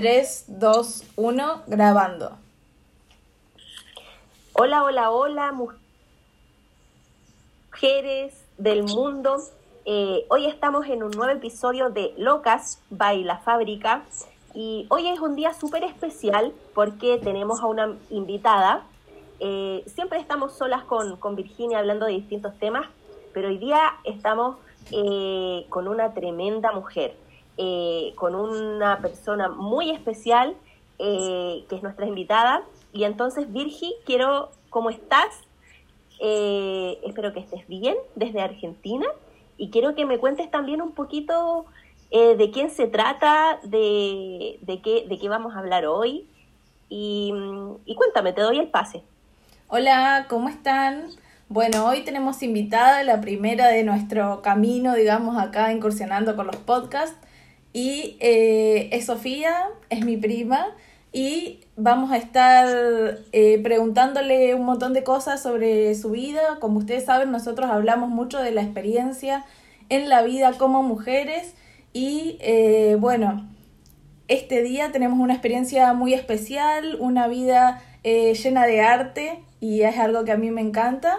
3, 2, 1, grabando. Hola, hola, hola, mujeres del mundo. Eh, hoy estamos en un nuevo episodio de Locas by La Fábrica y hoy es un día súper especial porque tenemos a una invitada. Eh, siempre estamos solas con, con Virginia hablando de distintos temas, pero hoy día estamos eh, con una tremenda mujer, eh, con una persona muy especial eh, que es nuestra invitada. Y entonces, Virgi, quiero, ¿cómo estás? espero que estés bien desde Argentina y quiero que me cuentes también un poquito de quién se trata, de, de, qué, de qué vamos a hablar hoy. Y, y cuéntame, te doy el pase. Hola, ¿cómo están? Bueno, hoy tenemos invitada la primera de nuestro camino, digamos, acá incursionando con los podcasts. Y eh, es Sofía, es mi prima, y vamos a estar eh, preguntándole un montón de cosas sobre su vida. Como ustedes saben, nosotros hablamos mucho de la experiencia en la vida como mujeres. Y eh, bueno, este día tenemos una experiencia muy especial, una vida llena de arte, y es algo que a mí me encanta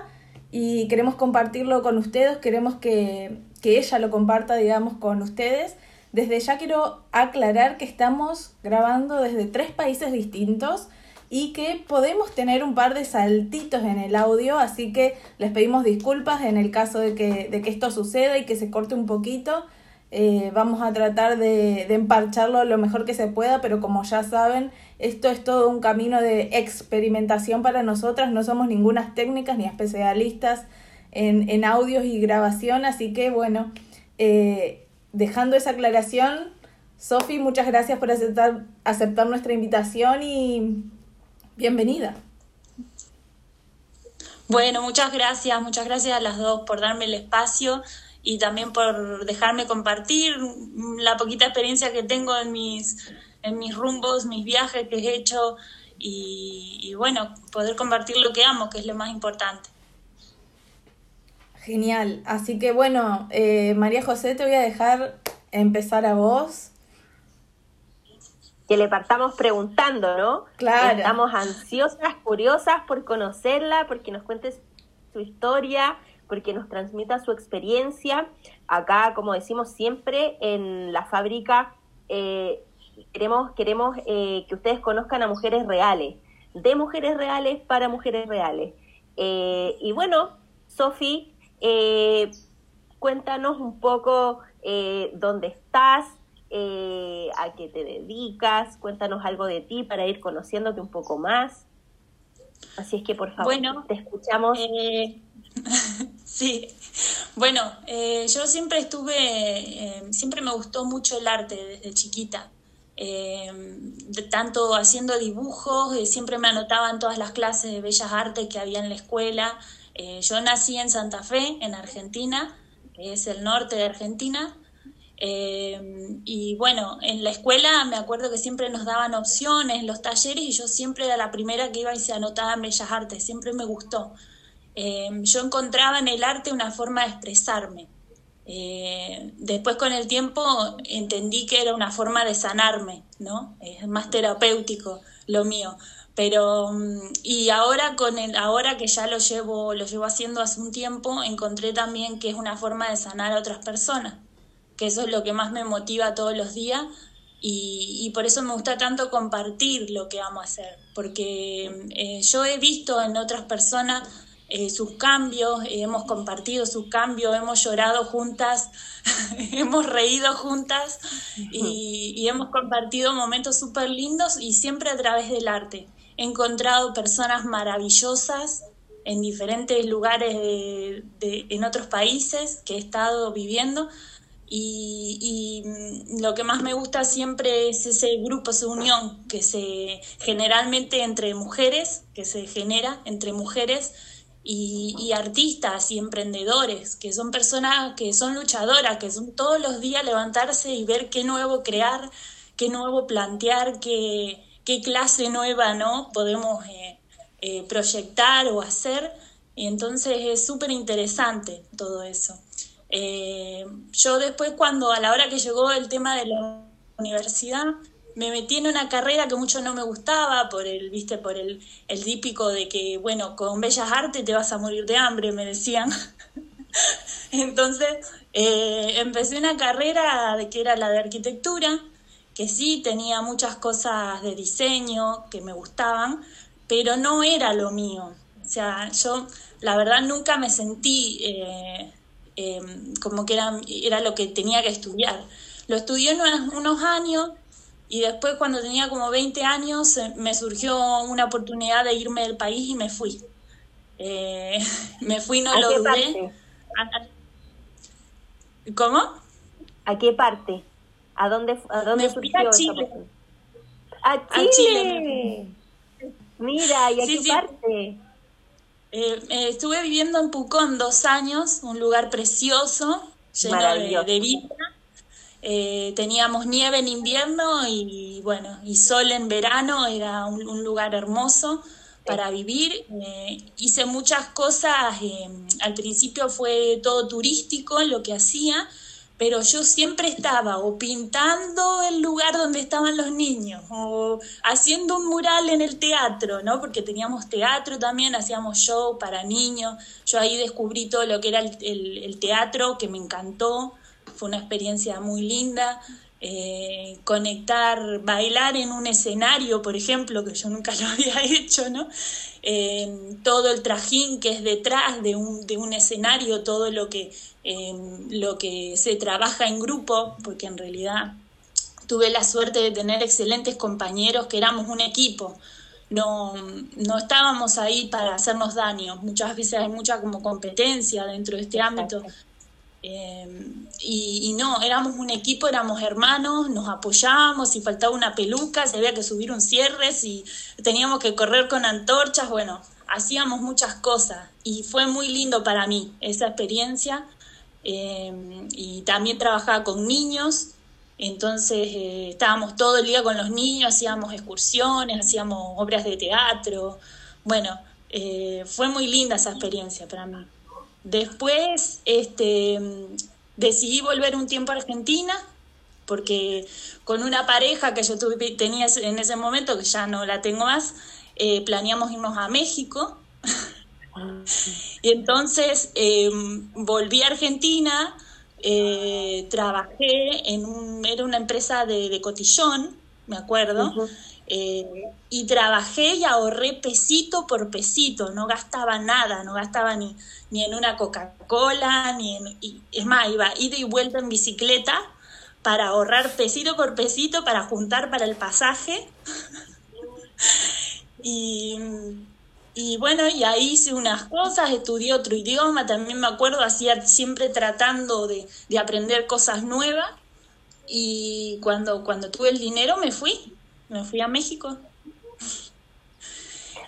y queremos compartirlo con ustedes, queremos que, ella lo comparta, digamos, con ustedes. Desde ya quiero aclarar que estamos grabando desde tres países distintos y que podemos tener un par de saltitos en el audio, así que les pedimos disculpas en el caso de que, de que esto suceda y que se corte un poquito. Eh, vamos a tratar de, de, emparcharlo lo mejor que se pueda, pero como ya saben, esto es todo un camino de experimentación para nosotras, no somos ninguna técnicas ni especialistas en, en audios y grabación, así que bueno, eh, dejando esa aclaración, Sofi, muchas gracias por aceptar, aceptar nuestra invitación y bienvenida. Bueno, muchas gracias, muchas gracias a las dos por darme el espacio y también por dejarme compartir la poquita experiencia que tengo en mis, en mis rumbos, mis viajes que he hecho y, bueno, poder compartir lo que amo, que es lo más importante. Genial, así que bueno, eh, María José, te voy a dejar empezar a vos. Que le partamos preguntando, ¿no? Claro. Estamos ansiosas, curiosas por conocerla, porque nos cuentes su historia, porque nos transmita su experiencia. Acá, como decimos siempre, en la fábrica eh, queremos, queremos eh, que ustedes conozcan a mujeres reales, de mujeres reales para mujeres reales. Eh, y bueno, Sofi, cuéntanos un poco dónde estás, a qué te dedicas, cuéntanos algo de ti para ir conociéndote un poco más. Así es que por favor, bueno, te escuchamos. Sí, bueno, eh, yo siempre estuve, eh, siempre me gustó mucho el arte desde chiquita. Eh, de, tanto haciendo dibujos, siempre me anotaban todas las clases de bellas artes que había en la escuela. Yo nací en Santa Fe, en Argentina, que es el norte de Argentina, y bueno, en la escuela me acuerdo que siempre nos daban opciones, los talleres, y yo siempre era la primera que iba y se anotaba en Bellas Artes, siempre me gustó. Em, yo encontraba en el arte una forma de expresarme. Eh, después con el tiempo entendí que era una forma de sanarme, ¿no? Es más terapéutico lo mío. Pero mm, y ahora con el ahora que ya lo llevo lo llevo haciendo hace un tiempo, encontré también que es una forma de sanar a otras personas, que eso es lo que más me motiva todos los días y, y por eso me gusta tanto compartir lo que amo hacer, porque eh, yo he visto en otras personas eh, sus cambios, eh, hemos compartido sus cambios, hemos llorado juntas, hemos reído juntas y, hemos compartido momentos súper lindos y siempre a través del arte. He encontrado personas maravillosas en diferentes lugares de, en otros países que he estado viviendo y, mm, lo que más me gusta siempre es ese grupo, esa unión que se generalmente entre mujeres, que se genera entre mujeres y, artistas y emprendedores, que son personas que son luchadoras, que son todos los días levantarse y ver qué nuevo crear, qué nuevo plantear, qué, qué clase nueva no podemos eh, eh, proyectar o hacer. Y entonces es súper interesante todo eso. Eh, yo después cuando a la hora que llegó el tema de la universidad, me metí en una carrera que mucho no me gustaba por el, viste, por el, el típico de que, bueno, con bellas artes te vas a morir de hambre, me decían. Entonces, eh, empecé una carrera de que era la de arquitectura, que sí tenía muchas cosas de diseño que me gustaban, pero no era lo mío. O sea, yo la verdad nunca me sentí eh, em, como que era, era lo que tenía que estudiar. Lo estudié unos, unos años y después cuando tenía como 20 años me surgió una oportunidad de irme del país y me fui. Eh, me fui, no ¿A lo qué dudé. parte? ¿Cómo? ¿A qué parte? ¿A dónde, a dónde Me fui surgió a esa Chile. ¡A A Chile! Mira, ¿y a Sí, qué sí. parte? Eh, eh, estuve viviendo en Pucón dos años, un lugar precioso, lleno de, vida. Eh, teníamos nieve en invierno y bueno, y sol en verano, era un, un lugar hermoso para vivir. Eh, hice muchas cosas, eh, al principio fue todo turístico lo que hacía, pero yo siempre estaba o pintando el lugar donde estaban los niños o haciendo un mural en el teatro, ¿no? Porque teníamos teatro también, hacíamos show para niños. Yo ahí descubrí todo lo que era el, teatro, que me encantó. Fue una experiencia muy linda. Eh, conectar, bailar en un escenario, por ejemplo, que yo nunca lo había hecho, ¿no? Eh, todo el trajín que es detrás de un escenario, todo lo que, eh, lo que se trabaja en grupo, porque en realidad tuve la suerte de tener excelentes compañeros que éramos un equipo. No, no estábamos ahí para hacernos daño. Muchas veces hay mucha como competencia dentro de este ámbito. Eh, y, y no, éramos un equipo, éramos hermanos, nos apoyábamos, si faltaba una peluca, si había que subir un cierre, si teníamos que correr con antorchas, bueno, hacíamos muchas cosas y fue muy lindo para mí esa experiencia. Eh, y también trabajaba con niños, entonces eh, estábamos todo el día con los niños, hacíamos excursiones, hacíamos obras de teatro, bueno, eh, fue muy linda esa experiencia para mí. Después, este, decidí volver un tiempo a Argentina, porque con una pareja que yo tuve, tenía en ese momento, que ya no la tengo más, eh, planeamos irnos a México. y entonces eh, volví a Argentina, eh, trabajé en un, era una empresa de, de cotillón, me acuerdo, eh, y trabajé y ahorré pesito por pesito, no gastaba nada, no gastaba ni, ni en una Coca-Cola, ni en... y- es más, iba ida y vuelta en bicicleta para ahorrar pesito por pesito, para juntar para el pasaje. y, y bueno, y ahí hice unas cosas, estudié otro idioma, también me acuerdo, hacía siempre tratando de, de aprender cosas nuevas. Y cuando, cuando tuve el dinero me fui, me fui a México.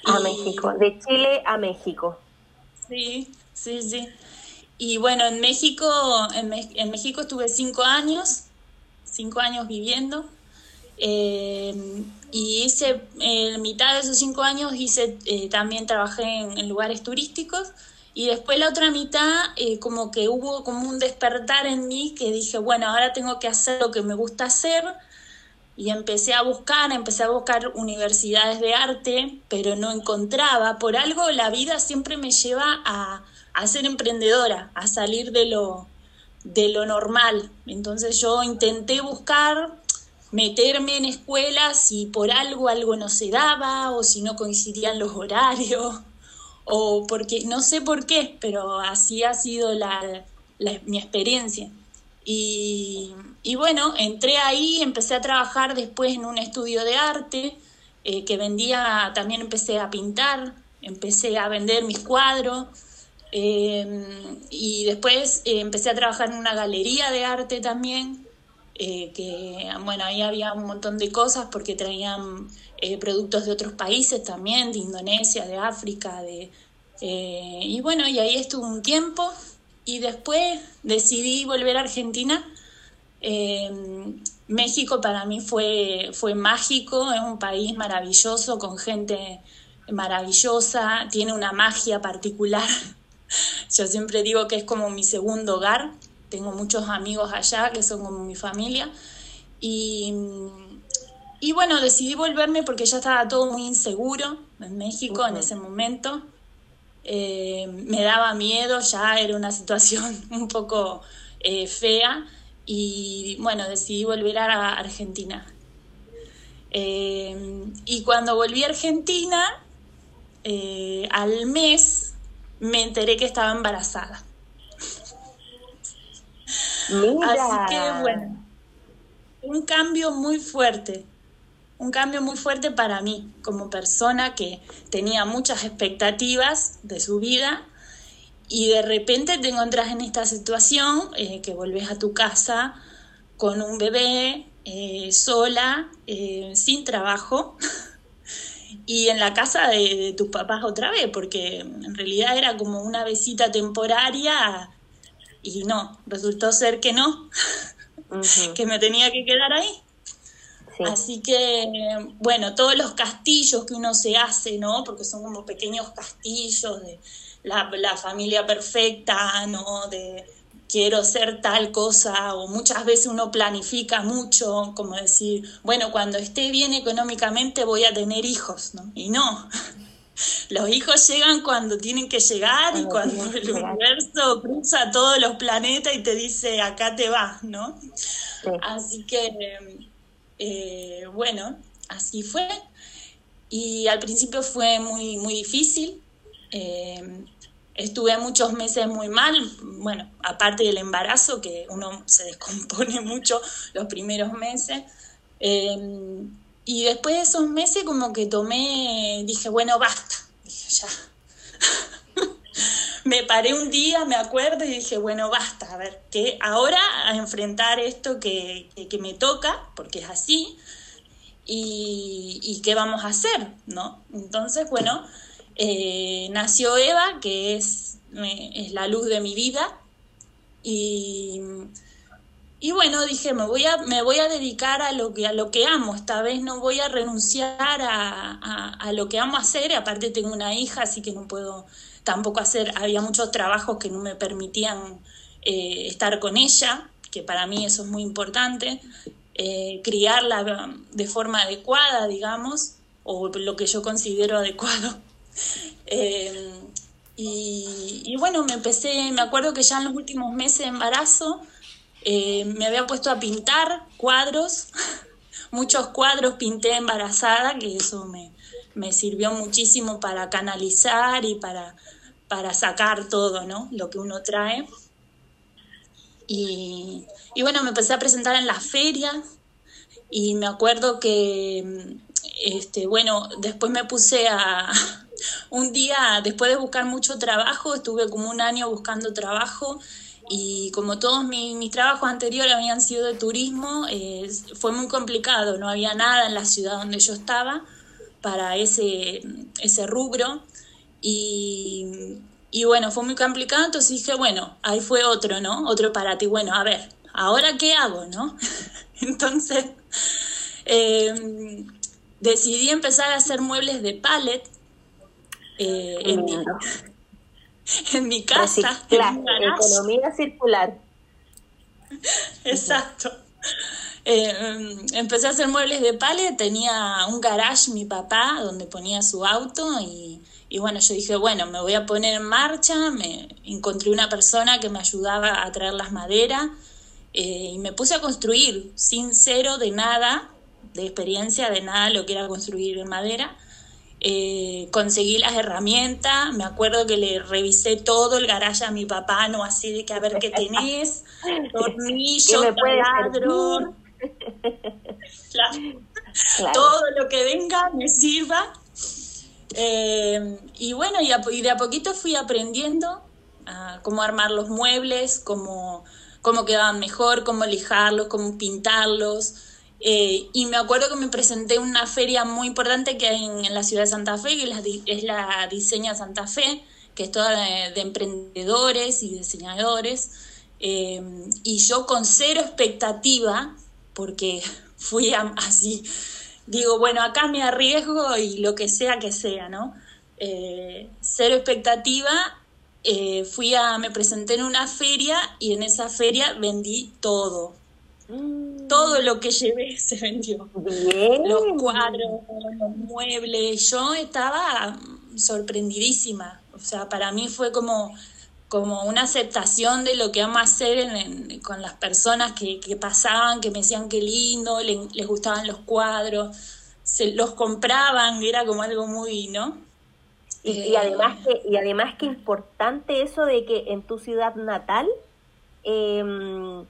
A Y- México, de Chile a México. Sí, sí, sí. Y bueno, en México, en, en México estuve cinco años, cinco años viviendo. Eh, y hice, en mitad de esos cinco años hice, eh, también trabajé en, en lugares turísticos. Y después la otra mitad, eh, como que hubo como un despertar en mí que dije, bueno, ahora tengo que hacer lo que me gusta hacer. Y empecé a buscar, empecé a buscar universidades de arte, pero no encontraba. Por algo la vida siempre me lleva a, a ser emprendedora, a salir de lo, de lo normal. Entonces yo intenté buscar, meterme en escuelas y por algo algo no se daba, o si no coincidían los horarios, o porque no sé por qué, pero así ha sido la, mi experiencia. Y, y bueno, entré ahí, empecé a trabajar después en un estudio de arte, eh, que vendía, también empecé a pintar, empecé a vender mis cuadros, eh, y después eh, empecé a trabajar en una galería de arte también, eh, que bueno, ahí había un montón de cosas porque traían eh, productos de otros países también, de Indonesia, de África, de, eh, y bueno, y ahí estuve un tiempo y después decidí volver a Argentina. Eh, México para mí fue, fue mágico, es un país maravilloso, con gente maravillosa, tiene una magia particular. Yo siempre digo que es como mi segundo hogar, tengo muchos amigos allá que son como mi familia y, y bueno, decidí volverme porque ya estaba todo muy inseguro en México en ese momento. Eh, me daba miedo, ya era una situación un poco eh, fea y bueno, decidí volver a Argentina. Eh, y cuando volví a Argentina, al mes me enteré que estaba embarazada. Así que bueno, un cambio muy fuerte un cambio muy fuerte para mí como persona que tenía muchas expectativas de su vida y de repente te encontrás en esta situación eh, que volvés a tu casa con un bebé eh, sola, eh, sin trabajo y en la casa de, tus papás otra vez, porque en realidad era como una visita temporaria y no, resultó ser que no, que me tenía que quedar ahí. Así que, bueno, todos los castillos que uno se hace, ¿no? Porque son como pequeños castillos de la, familia perfecta, ¿no? De quiero ser tal cosa, o muchas veces uno planifica mucho, como decir, bueno, cuando esté bien económicamente voy a tener hijos, ¿no? Y no. Los hijos llegan cuando tienen que llegar y cuando el universo cruza todos los planetas y te dice, acá te vas, ¿no? Así que eh, bueno, así fue. Y al principio fue muy, muy difícil. Eh, estuve muchos meses muy mal, bueno, aparte del embarazo, que uno se descompone mucho los primeros meses. Eh, y después de esos meses como que tomé, dije, bueno, basta. Dije, ya. me paré un día, me acuerdo, y dije, bueno, basta, a ver, que ahora a enfrentar esto que, me toca, porque es así, y, qué vamos a hacer, ¿no? Entonces, bueno, eh, nació Eva, que es, es la luz de mi vida, y, y bueno, dije, me voy a, me voy a dedicar a lo, que, a lo que amo, esta vez no voy a renunciar a, a lo que amo hacer, aparte tengo una hija, así que no puedo tampoco hacer, había muchos trabajos que no me permitían eh, estar con ella, que para mí eso es muy importante, eh, criarla de forma adecuada, digamos, o lo que yo considero adecuado. Eh, y, bueno, me empecé, me acuerdo que ya en los últimos meses de embarazo me había puesto a pintar cuadros, muchos cuadros pinté embarazada, que eso me, me sirvió muchísimo para canalizar y para, para sacar todo, ¿no? Lo que uno trae. Y, bueno, me empecé a presentar en las ferias y me acuerdo que, este, bueno, después me puse a, un día, después de buscar mucho trabajo, estuve como un año buscando trabajo y como todos mis, trabajos anteriores habían sido de turismo, eh, fue muy complicado, no había nada en la ciudad donde yo estaba para ese, ese rubro. Y, y, bueno, fue muy complicado, entonces dije, bueno, ahí fue otro, ¿no? Otro para ti. Bueno, a ver, ¿ahora qué hago, no? entonces em, decidí empezar a hacer muebles de pallet eh, en, mi, en, mi, casa. economía circular. Exacto. Eh, empecé a hacer muebles de palet, tenía un garage mi papá donde ponía su auto y, bueno, yo dije, bueno, me voy a poner en marcha, me encontré una persona que me ayudaba a traer las maderas eh, y me puse a construir sin cero de nada, de experiencia de nada lo que era construir en madera. Eh, conseguí las herramientas, me acuerdo que le revisé todo el garaje a mi papá, no así de que a ver qué tenés, tornillos, taladros, Todo lo que venga me sirva. Eh, y bueno, y, de a poquito fui aprendiendo a cómo armar los muebles, cómo, cómo quedaban mejor, cómo lijarlos, cómo pintarlos. Eh, y me acuerdo que me presenté en una feria muy importante que hay en, la ciudad de Santa Fe, que es la, Diseña Santa Fe, que es toda de, emprendedores y diseñadores. Eh, y yo con cero expectativa porque fui así, digo, bueno, acá me arriesgo y lo que sea que sea, ¿no? Eh, cero expectativa, fui a, me presenté en una feria y en esa feria vendí todo. Mm. Todo lo que llevé se vendió. Los cuadros, los muebles. Yo estaba sorprendidísima. O sea, para mí fue como, como una aceptación de lo que amo hacer con las personas que, pasaban, que me decían qué lindo, les gustaban los cuadros, se los compraban, era como algo muy, ¿no? Y, además que, y además que importante eso de que en tu ciudad natal em, e,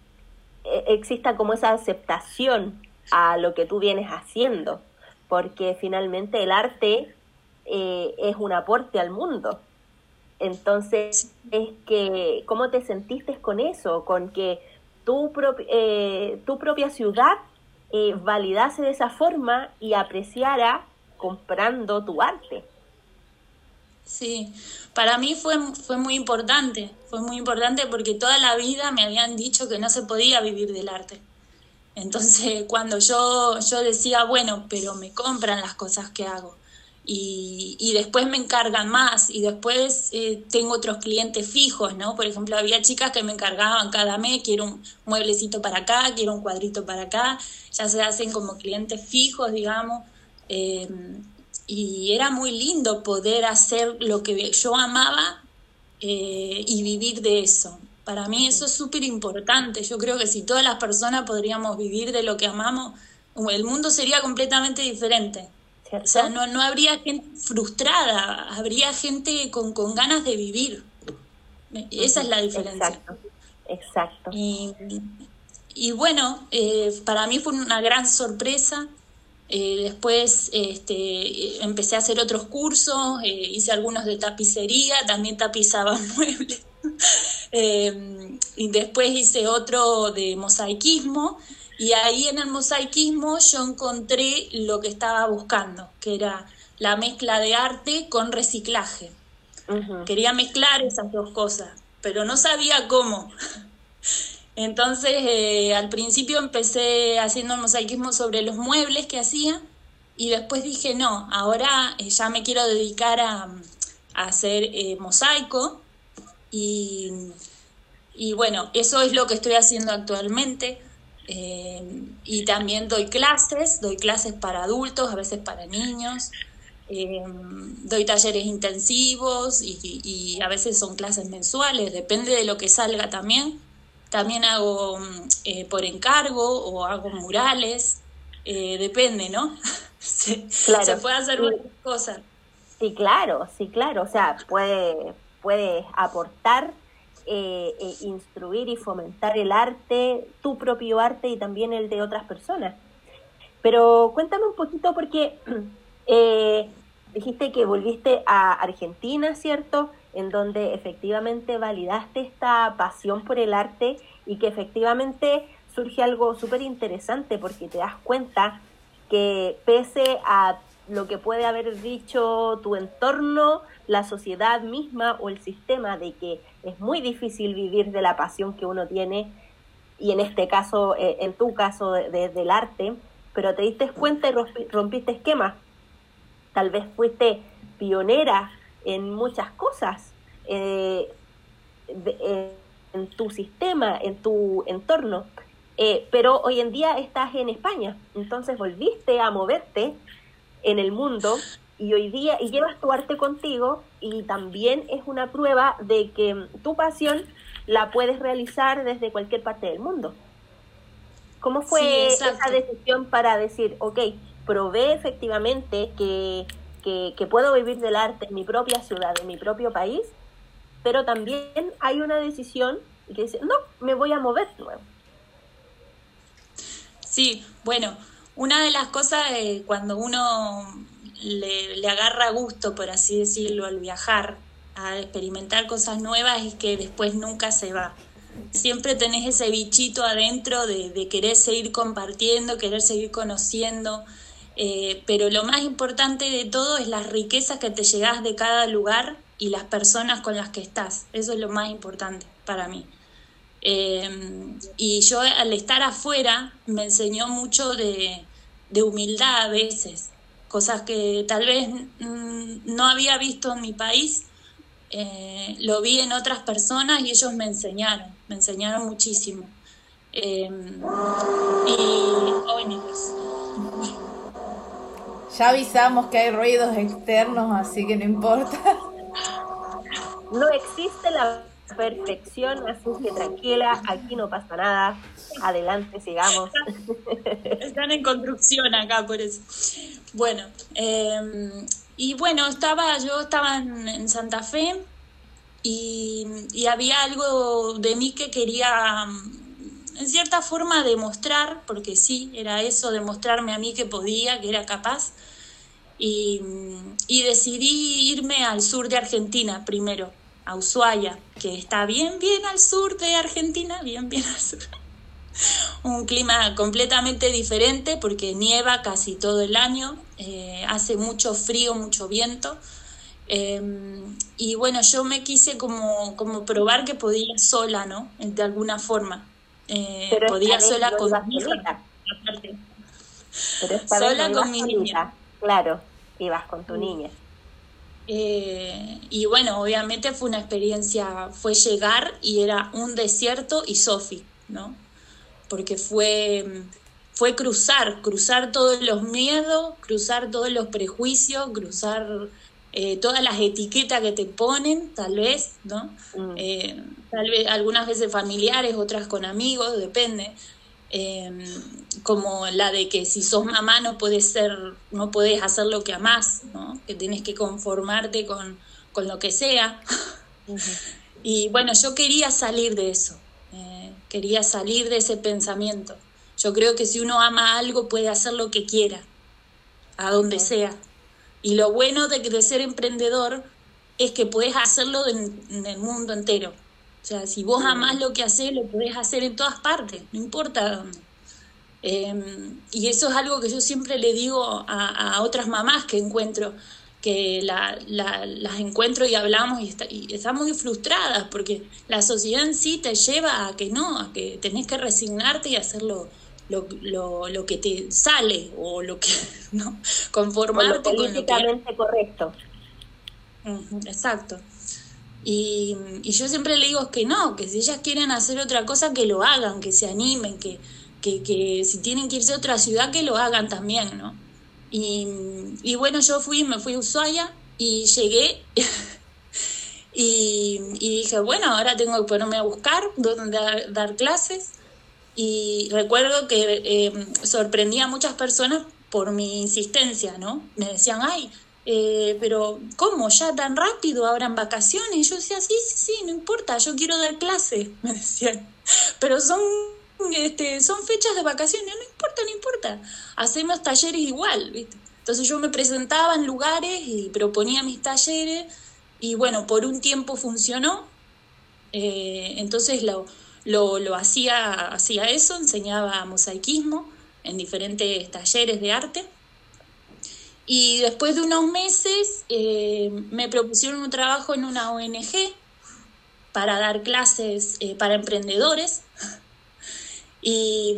exista como esa aceptación a lo que tú vienes haciendo, porque finalmente el arte eh, es un aporte al mundo. Entonces, es que, ¿cómo te sentiste con eso? Con que tu, eh, tu propia ciudad eh, validase de esa forma y apreciara comprando tu arte. Sí, para mí fue, fue muy importante, fue muy importante porque toda la vida me habían dicho que no se podía vivir del arte. Entonces, cuando yo, yo decía, bueno, pero me compran las cosas que hago y, y después me encargan más y después eh, tengo otros clientes fijos, ¿no? Por ejemplo, había chicas que me encargaban cada mes, quiero un mueblecito para acá, quiero un cuadrito para acá, ya se hacen como clientes fijos, digamos. Eh, y era muy lindo poder hacer lo que yo amaba eh, y vivir de eso. Para mí eso es súper importante. Yo creo que si todas las personas podríamos vivir de lo que amamos, el mundo sería completamente diferente. O sea, no, no habría gente frustrada, habría gente con, con ganas de vivir. Esa es la diferencia. Exacto, exacto. Y, y bueno, eh, para mí fue una gran sorpresa eh, después este, empecé a hacer otros cursos, eh, hice algunos de tapicería, también tapizaba muebles. Em, y después hice otro de mosaicismo y ahí en el mosaicismo yo encontré lo que estaba buscando, que era la mezcla de arte con reciclaje. Quería mezclar esas dos cosas, pero no sabía cómo. Entonces, eh, al principio empecé haciendo mosaicismo sobre los muebles que hacía y después dije, no, ahora eh, ya me quiero dedicar a, hacer eh, mosaico y, y, bueno, eso es lo que estoy haciendo actualmente. y también doy clases, doy clases para adultos, a veces para niños. doy talleres intensivos y a veces son clases mensuales, depende de lo que salga también también hago mm, eh, por encargo o hago murales, eh, depende, ¿no? se, se, puede hacer muchas cosas. Sí, claro, sí, claro. O sea, puede, puede aportar, eh, instruir y fomentar el arte, tu propio arte y también el de otras personas. Pero cuéntame un poquito porque dijiste que volviste a Argentina, ¿cierto? En donde efectivamente validaste esta pasión por el arte y que efectivamente surge algo súper interesante porque te das cuenta que pese a lo que puede haber dicho tu entorno, la sociedad misma o el sistema de que es muy difícil vivir de la pasión que uno tiene, y en este caso, eh, en tu caso, de, del arte, pero te diste cuenta y rompiste esquemas. Tal vez fuiste pionera en muchas cosas eh, eh, en tu sistema, en tu entorno. Eh, pero hoy en día estás en España, entonces volviste a moverte en el mundo y hoy día y llevas tu arte contigo y también es una prueba de que tu pasión la puedes realizar desde cualquier parte del mundo. ¿Cómo fue esa decisión para decir, ok, probé efectivamente que que, puedo vivir del arte en mi propia ciudad, en mi propio país, pero también hay una decisión que dice, no, me voy a mover nuevo. Sí, bueno, una de las cosas cuando uno le, le, agarra gusto, por así decirlo, al viajar, a experimentar cosas nuevas, es que después nunca se va. Siempre tenés ese bichito adentro de, de querer seguir compartiendo, querer seguir conociendo, eh, pero lo más importante de todo es las riquezas que te llegas de cada lugar y las personas con las que estás. Eso es lo más importante para mí. Eh, y yo al estar afuera me enseñó mucho de, humildad a veces, cosas que tal vez mm, no había visto en mi país, eh, lo vi en otras personas y ellos me enseñaron, me enseñaron muchísimo. Em, y, Ya avisamos que hay ruidos externos, así que no importa. No existe la perfección, así que tranquila, aquí no pasa nada. Adelante, sigamos. Están en construcción acá, por eso. Bueno, em, y bueno, estaba, yo estaba en, Santa Fe y, y, había algo de mí que quería, en cierta forma, demostrar, porque sí, era eso, demostrarme a mí que podía, que era capaz. Y, y decidí irme al sur de Argentina primero a Ushuaia, que está bien, bien al sur de Argentina, bien, bien al sur. Un clima completamente diferente porque nieva casi todo el año, eh, hace mucho frío, mucho viento. Em, y bueno, yo me quise como, como probar que podía sola, ¿no? De alguna forma. Eh, podía sola con mi hija. sola con mi niña. Claro, ibas con tu niña. Eh, y bueno, obviamente fue una experiencia, fue llegar y era un desierto y Sofi, ¿no? Porque fue, fue cruzar, cruzar todos los miedos, cruzar todos los prejuicios, cruzar eh, todas las etiquetas que te ponen, tal vez, ¿no? Mm. Eh, tal vez algunas veces familiares, otras con amigos, depende. Em, como la de que si sos mamá no puedes ser, no puedes hacer lo que amás, ¿no? que tienes que conformarte con, con lo que sea. Y bueno, yo quería salir de eso, eh, quería salir de ese pensamiento. Yo creo que si uno ama algo puede hacer lo que quiera, a donde sea. Y lo bueno de, de ser emprendedor es que puedes hacerlo en el mundo entero. O sea, si vos amás lo que haces, lo podés hacer en todas partes, no importa dónde. Em, y eso es algo que yo siempre le digo a, otras mamás que encuentro, que las encuentro y hablamos y, están muy frustradas porque la sociedad en sí te lleva a que no, a que tenés que resignarte y hacer lo, lo, que te sale o lo que, ¿no? Conformarte con lo políticamente correcto. exacto. Y, yo siempre le digo que no, que si ellas quieren hacer otra cosa, que lo hagan, que se animen, que, que, si tienen que irse a otra ciudad, que lo hagan también, ¿no? Y, bueno, yo fui, me fui a Ushuaia y llegué y, dije, bueno, ahora tengo que ponerme a buscar dónde dar, clases. Y recuerdo que eh, sorprendí a muchas personas por mi insistencia, ¿no? Me decían, ay, eh, pero ¿cómo? ¿Ya tan rápido? ¿Ahora vacaciones? Yo decía, sí, sí, sí, no importa, yo quiero dar clase, me decían. Pero son, este, son fechas de vacaciones, no importa, no importa. Hacemos talleres igual, ¿viste? Entonces yo me presentaba en lugares y proponía mis talleres y bueno, por un tiempo funcionó. Eh, entonces lo, lo, lo hacía, hacía eso, enseñaba mosaicismo en diferentes talleres de arte. Y después de unos meses eh, me propusieron un trabajo en una ONG para dar clases eh, para emprendedores. Y,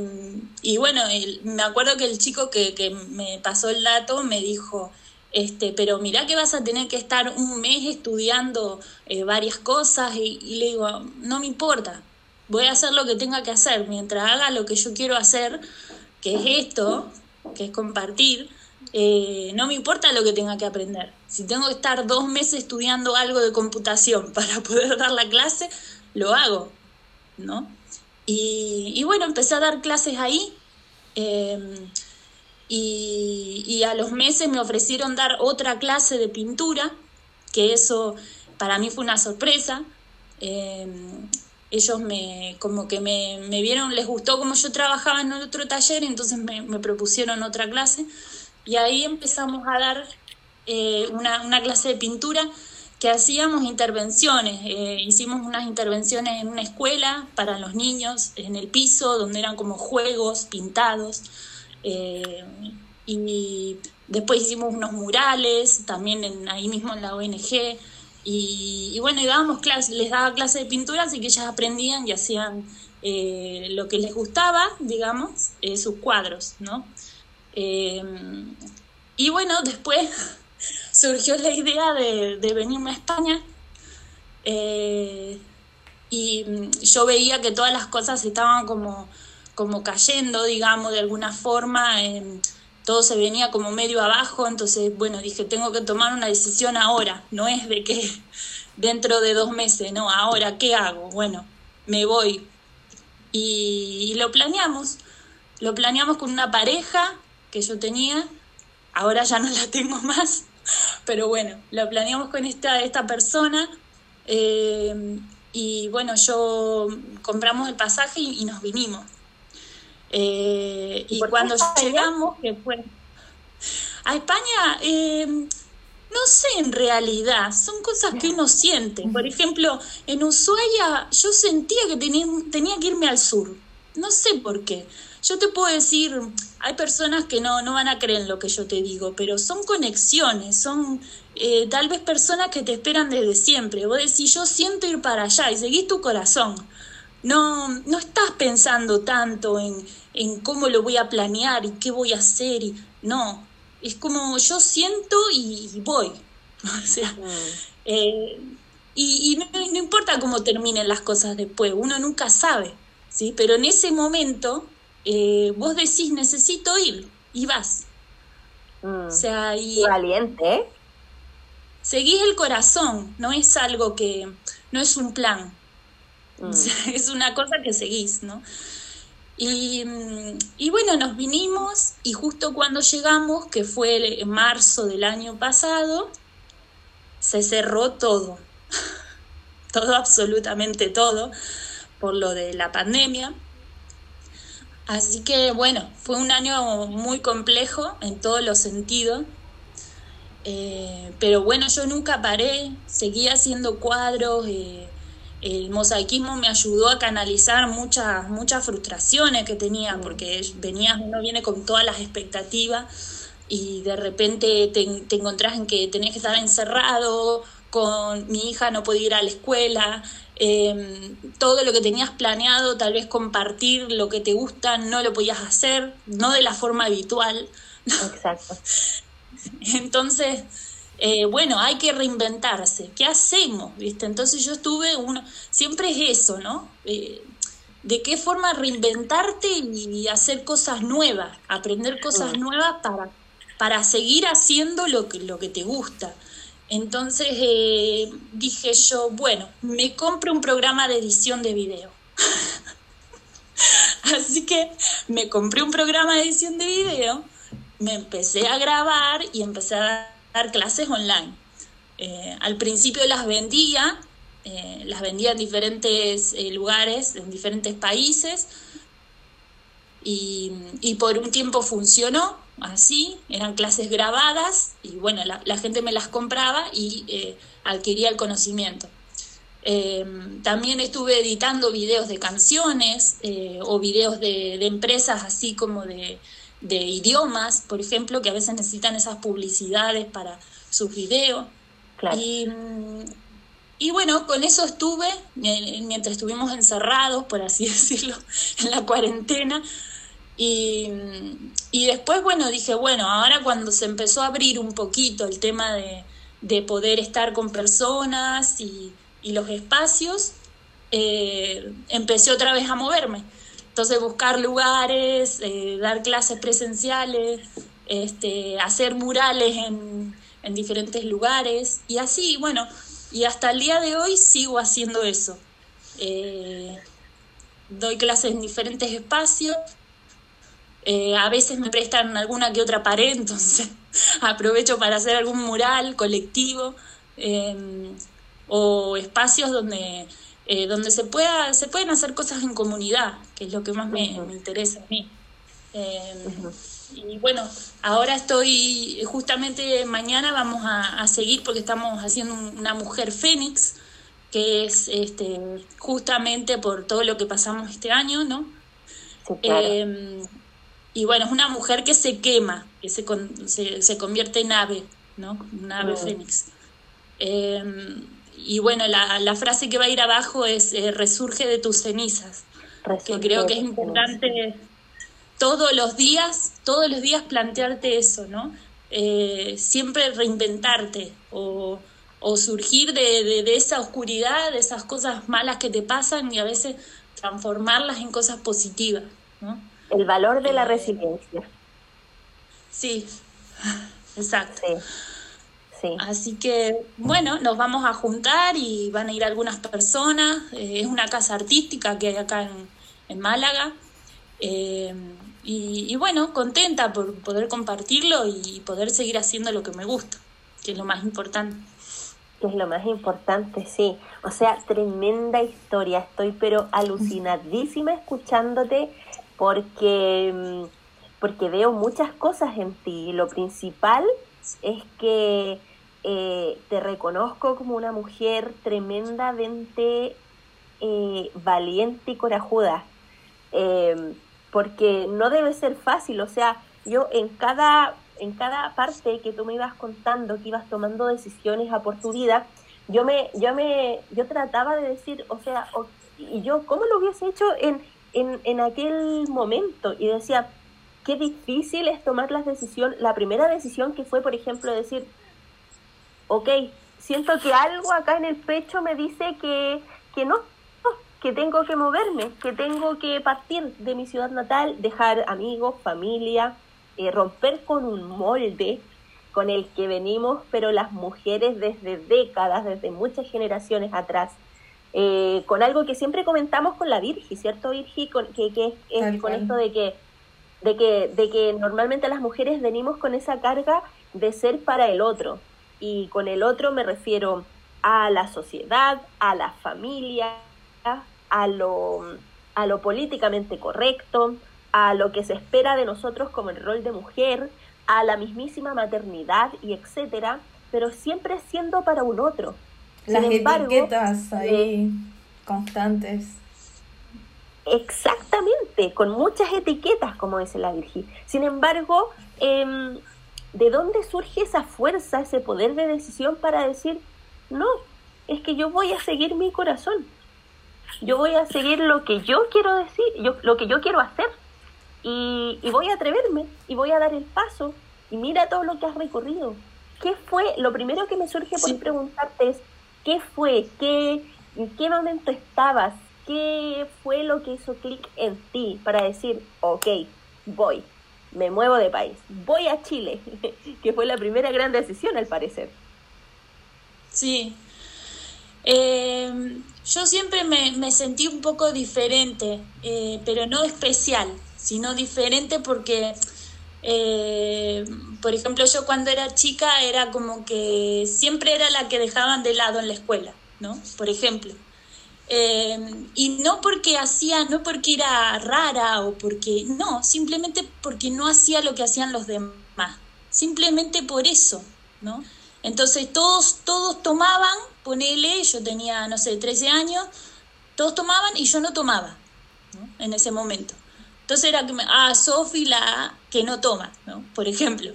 y bueno, me acuerdo que el chico que, que, me pasó el dato me dijo, este, pero mirá que vas a tener que estar un mes estudiando eh, varias cosas y, y, le digo, no me importa, voy a hacer lo que tenga que hacer, mientras haga lo que yo quiero hacer, que es esto, que es compartir, eh, no me importa lo que tenga que aprender. Si tengo que estar dos meses estudiando algo de computación para poder dar la clase, lo hago, ¿no? Y, bueno, empecé a dar clases ahí. Em, y, a los meses me ofrecieron dar otra clase de pintura, que eso para mí fue una sorpresa. Em, ellos me como que me, vieron, les gustó como yo trabajaba en otro taller, entonces me, me propusieron otra clase. Y ahí empezamos a dar eh, una, clase de pintura que hacíamos intervenciones. Eh, hicimos unas intervenciones en una escuela para los niños, en el piso, donde eran como juegos pintados. Eh, y después hicimos unos murales, también en, ahí mismo en la ONG. Y, bueno, y dábamos clases, les daba clases de pintura, así que ellas aprendían y hacían lo que les gustaba, digamos, sus cuadros, ¿no? Em, y bueno, después surgió la idea de, venirme a España eh, y yo veía que todas las cosas estaban como como cayendo, digamos, de alguna forma. todo se venía como medio abajo, entonces, bueno, dije, tengo que tomar una decisión ahora, no es de que dentro de dos meses, no, ahora, ¿qué hago? Bueno, me voy. Y, lo planeamos, lo planeamos con una pareja que yo tenía, ahora ya no la tengo más, pero bueno, lo planeamos con esta, esta persona. Eh, y bueno, yo compramos el pasaje y, nos vinimos. Eh, y cuando llegamos, que fue a España, eh, no sé en realidad, son cosas que uno siente. Por ejemplo, en Ushuaia yo sentía que tenía, tenía que irme al sur. No sé por qué. Yo te puedo decir, hay personas que no, no van a creer en lo que yo te digo, pero son conexiones, son eh, tal vez personas que te esperan desde siempre. Vos decís, yo siento ir para allá y seguís tu corazón. No, no estás pensando tanto en, en cómo lo voy a planear y qué voy a hacer. Y, no, es como yo siento y, voy. o sea, mm. eh, y, no, no, importa cómo terminen las cosas después, uno nunca sabe, ¿sí? Pero en ese momento eh, vos decís necesito ir y vas. Mm. O sea, y... Valiente, ¿eh? seguís el corazón, no es algo que, no es un plan, mm. es una cosa que seguís, ¿no? Y, y, bueno, nos vinimos y justo cuando llegamos, que fue en marzo del año pasado, se cerró todo, todo, absolutamente todo, por lo de la pandemia. Así que bueno, fue un año muy complejo en todos los sentidos. Eh, pero bueno, yo nunca paré, seguía haciendo cuadros. Eh, el mosaicismo me ayudó a canalizar muchas, muchas frustraciones que tenía, porque venía, uno viene con todas las expectativas y de repente te, te encontrás en que tenés que estar encerrado, con mi hija no podía ir a la escuela, em, todo lo que tenías planeado, tal vez compartir lo que te gusta, no lo podías hacer, no de la forma habitual. Exacto. Entonces, eh, bueno, hay que reinventarse. ¿Qué hacemos? ¿Viste? Entonces yo estuve, uno, siempre es eso, ¿no? Eh, de qué forma reinventarte y hacer cosas nuevas, aprender cosas mm. nuevas para, para seguir haciendo lo que, lo que te gusta. Entonces eh, dije yo, bueno, me compro un programa de edición de video. Así que me compré un programa de edición de video me empecé a grabar y empecé a dar clases online. Eh, al principio las vendía, eh, las vendía en diferentes lugares, en diferentes países, y, por un tiempo funcionó así, eran clases grabadas, y bueno, la, gente me las compraba y adquiría el conocimiento. también estuve editando videos de canciones o videos de empresas así como de, de idiomas, por ejemplo, que a veces necesitan esas publicidades para sus videos. Y, bueno, con eso estuve, mientras estuvimos encerrados, por así decirlo, en la cuarentena. Y, después, bueno, dije, bueno, ahora cuando se empezó a abrir un poquito el tema de, poder estar con personas y, los espacios, eh, empecé otra vez a moverme. Entonces buscar lugares, eh, dar clases presenciales, este, hacer murales en, diferentes lugares y así, bueno, y hasta el día de hoy sigo haciendo eso. Eh, doy clases en diferentes espacios, eh, a veces me prestan alguna que otra pared, entonces aprovecho para hacer algún mural colectivo o espacios donde eh, donde se, pueda, se pueden hacer cosas en comunidad, que es lo que más me, interesa a mí. Em, y bueno, ahora estoy, justamente mañana vamos a, seguir porque estamos haciendo una mujer fénix, que es este, justamente por todo lo que pasamos este año, ¿no? Em, y bueno, es una mujer que se quema, que se, se, se convierte en ave, ¿no? Una ave fénix. Em, y bueno, la, la, frase que va a ir abajo es eh, resurge de tus cenizas, que creo que es importante todos los días, todos los días plantearte eso, ¿no? Eh, siempre reinventarte o, o surgir de, de, esa oscuridad, de esas cosas malas que te pasan y a veces transformarlas en cosas positivas. El valor de la resiliencia. Sí, exacto. Sí. Así que, bueno, nos vamos a juntar y van a ir algunas personas. Eh, es una casa artística que hay acá en, Málaga. Eh, y, bueno, contenta por poder compartirlo y poder seguir haciendo lo que me gusta, que es lo más importante. Que es lo más importante, sí. O sea, tremenda historia. Estoy pero alucinadísima escuchándote porque, mm, porque veo muchas cosas en ti. Lo principal es que eh, te reconozco como una mujer tremendamente eh, valiente y corajuda. Eh, porque no debe ser fácil, o sea, yo en cada, en cada parte que tú me ibas contando, que ibas tomando decisiones a por tu vida, yo me, yo me, yo trataba de decir, o sea, y yo, ¿cómo lo hubiese hecho en, en, en aquel momento? Y decía, qué difícil es tomar las decisiones, la primera decisión que fue, por ejemplo, decir, ok, siento que algo acá en el pecho me dice que, que no, que tengo que moverme, que tengo que partir de mi ciudad natal, dejar amigos, familia, eh, romper con un molde con el que venimos, pero las mujeres desde décadas, desde muchas generaciones atrás, eh, con algo que siempre comentamos con la Virgi, ¿cierto, Virgi? Con, que, que es con esto de que, de, que, de que normalmente las mujeres venimos con esa carga de ser para el otro. Y con el otro me refiero a la sociedad, a la familia, a lo, a lo políticamente correcto, a lo que se espera de nosotros como el rol de mujer, a la mismísima maternidad y etcétera, pero siempre siendo para un otro. Las etiquetas ahí constantes. Exactamente, con muchas etiquetas, como dice la Virgi. Sin embargo, em, ¿de dónde surge esa fuerza, ese poder de decisión para decir, no, es que yo voy a seguir mi corazón? yo voy a seguir lo que yo quiero decir, yo, lo que yo quiero hacer. Y, voy a atreverme y voy a dar el paso. Y mira todo lo que has recorrido. ¿Qué fue? Lo primero que me surge por preguntarte es, ¿qué fue? ¿Qué, ¿En qué momento estabas? ¿Qué fue lo que hizo clic en ti para decir, ok, voy, me muevo de país, voy a Chile, que fue la primera gran decisión al parecer? Sí. Eh, yo siempre me, sentí un poco diferente, eh, pero no especial, sino diferente porque, eh, por ejemplo, yo cuando era chica era como que siempre era la que dejaban de lado en la escuela, ¿no? Por ejemplo. Eh, y no porque hacía, no porque era rara o porque, no, simplemente porque no hacía lo que hacían los demás, simplemente por eso, ¿no? Entonces todos, todos tomaban, ponele, yo tenía, no sé, 13 años, todos tomaban y yo no tomaba en ese momento. Entonces era que, me, ah, Sofi la que no toma, ¿no? Por ejemplo.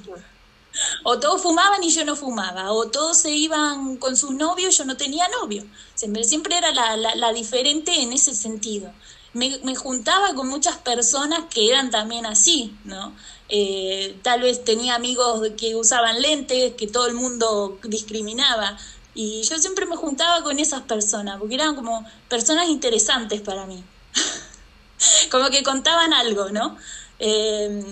O todos fumaban y yo no fumaba, o todos se iban con sus novios y yo no tenía novio. Siempre, siempre era la, la, diferente en ese sentido. Me, me, juntaba con muchas personas que eran también así, ¿no? Eh, tal vez tenía amigos que usaban lentes, que todo el mundo discriminaba. Y yo siempre me juntaba con esas personas, porque eran como personas interesantes para mí. como que contaban algo, ¿no? Eh,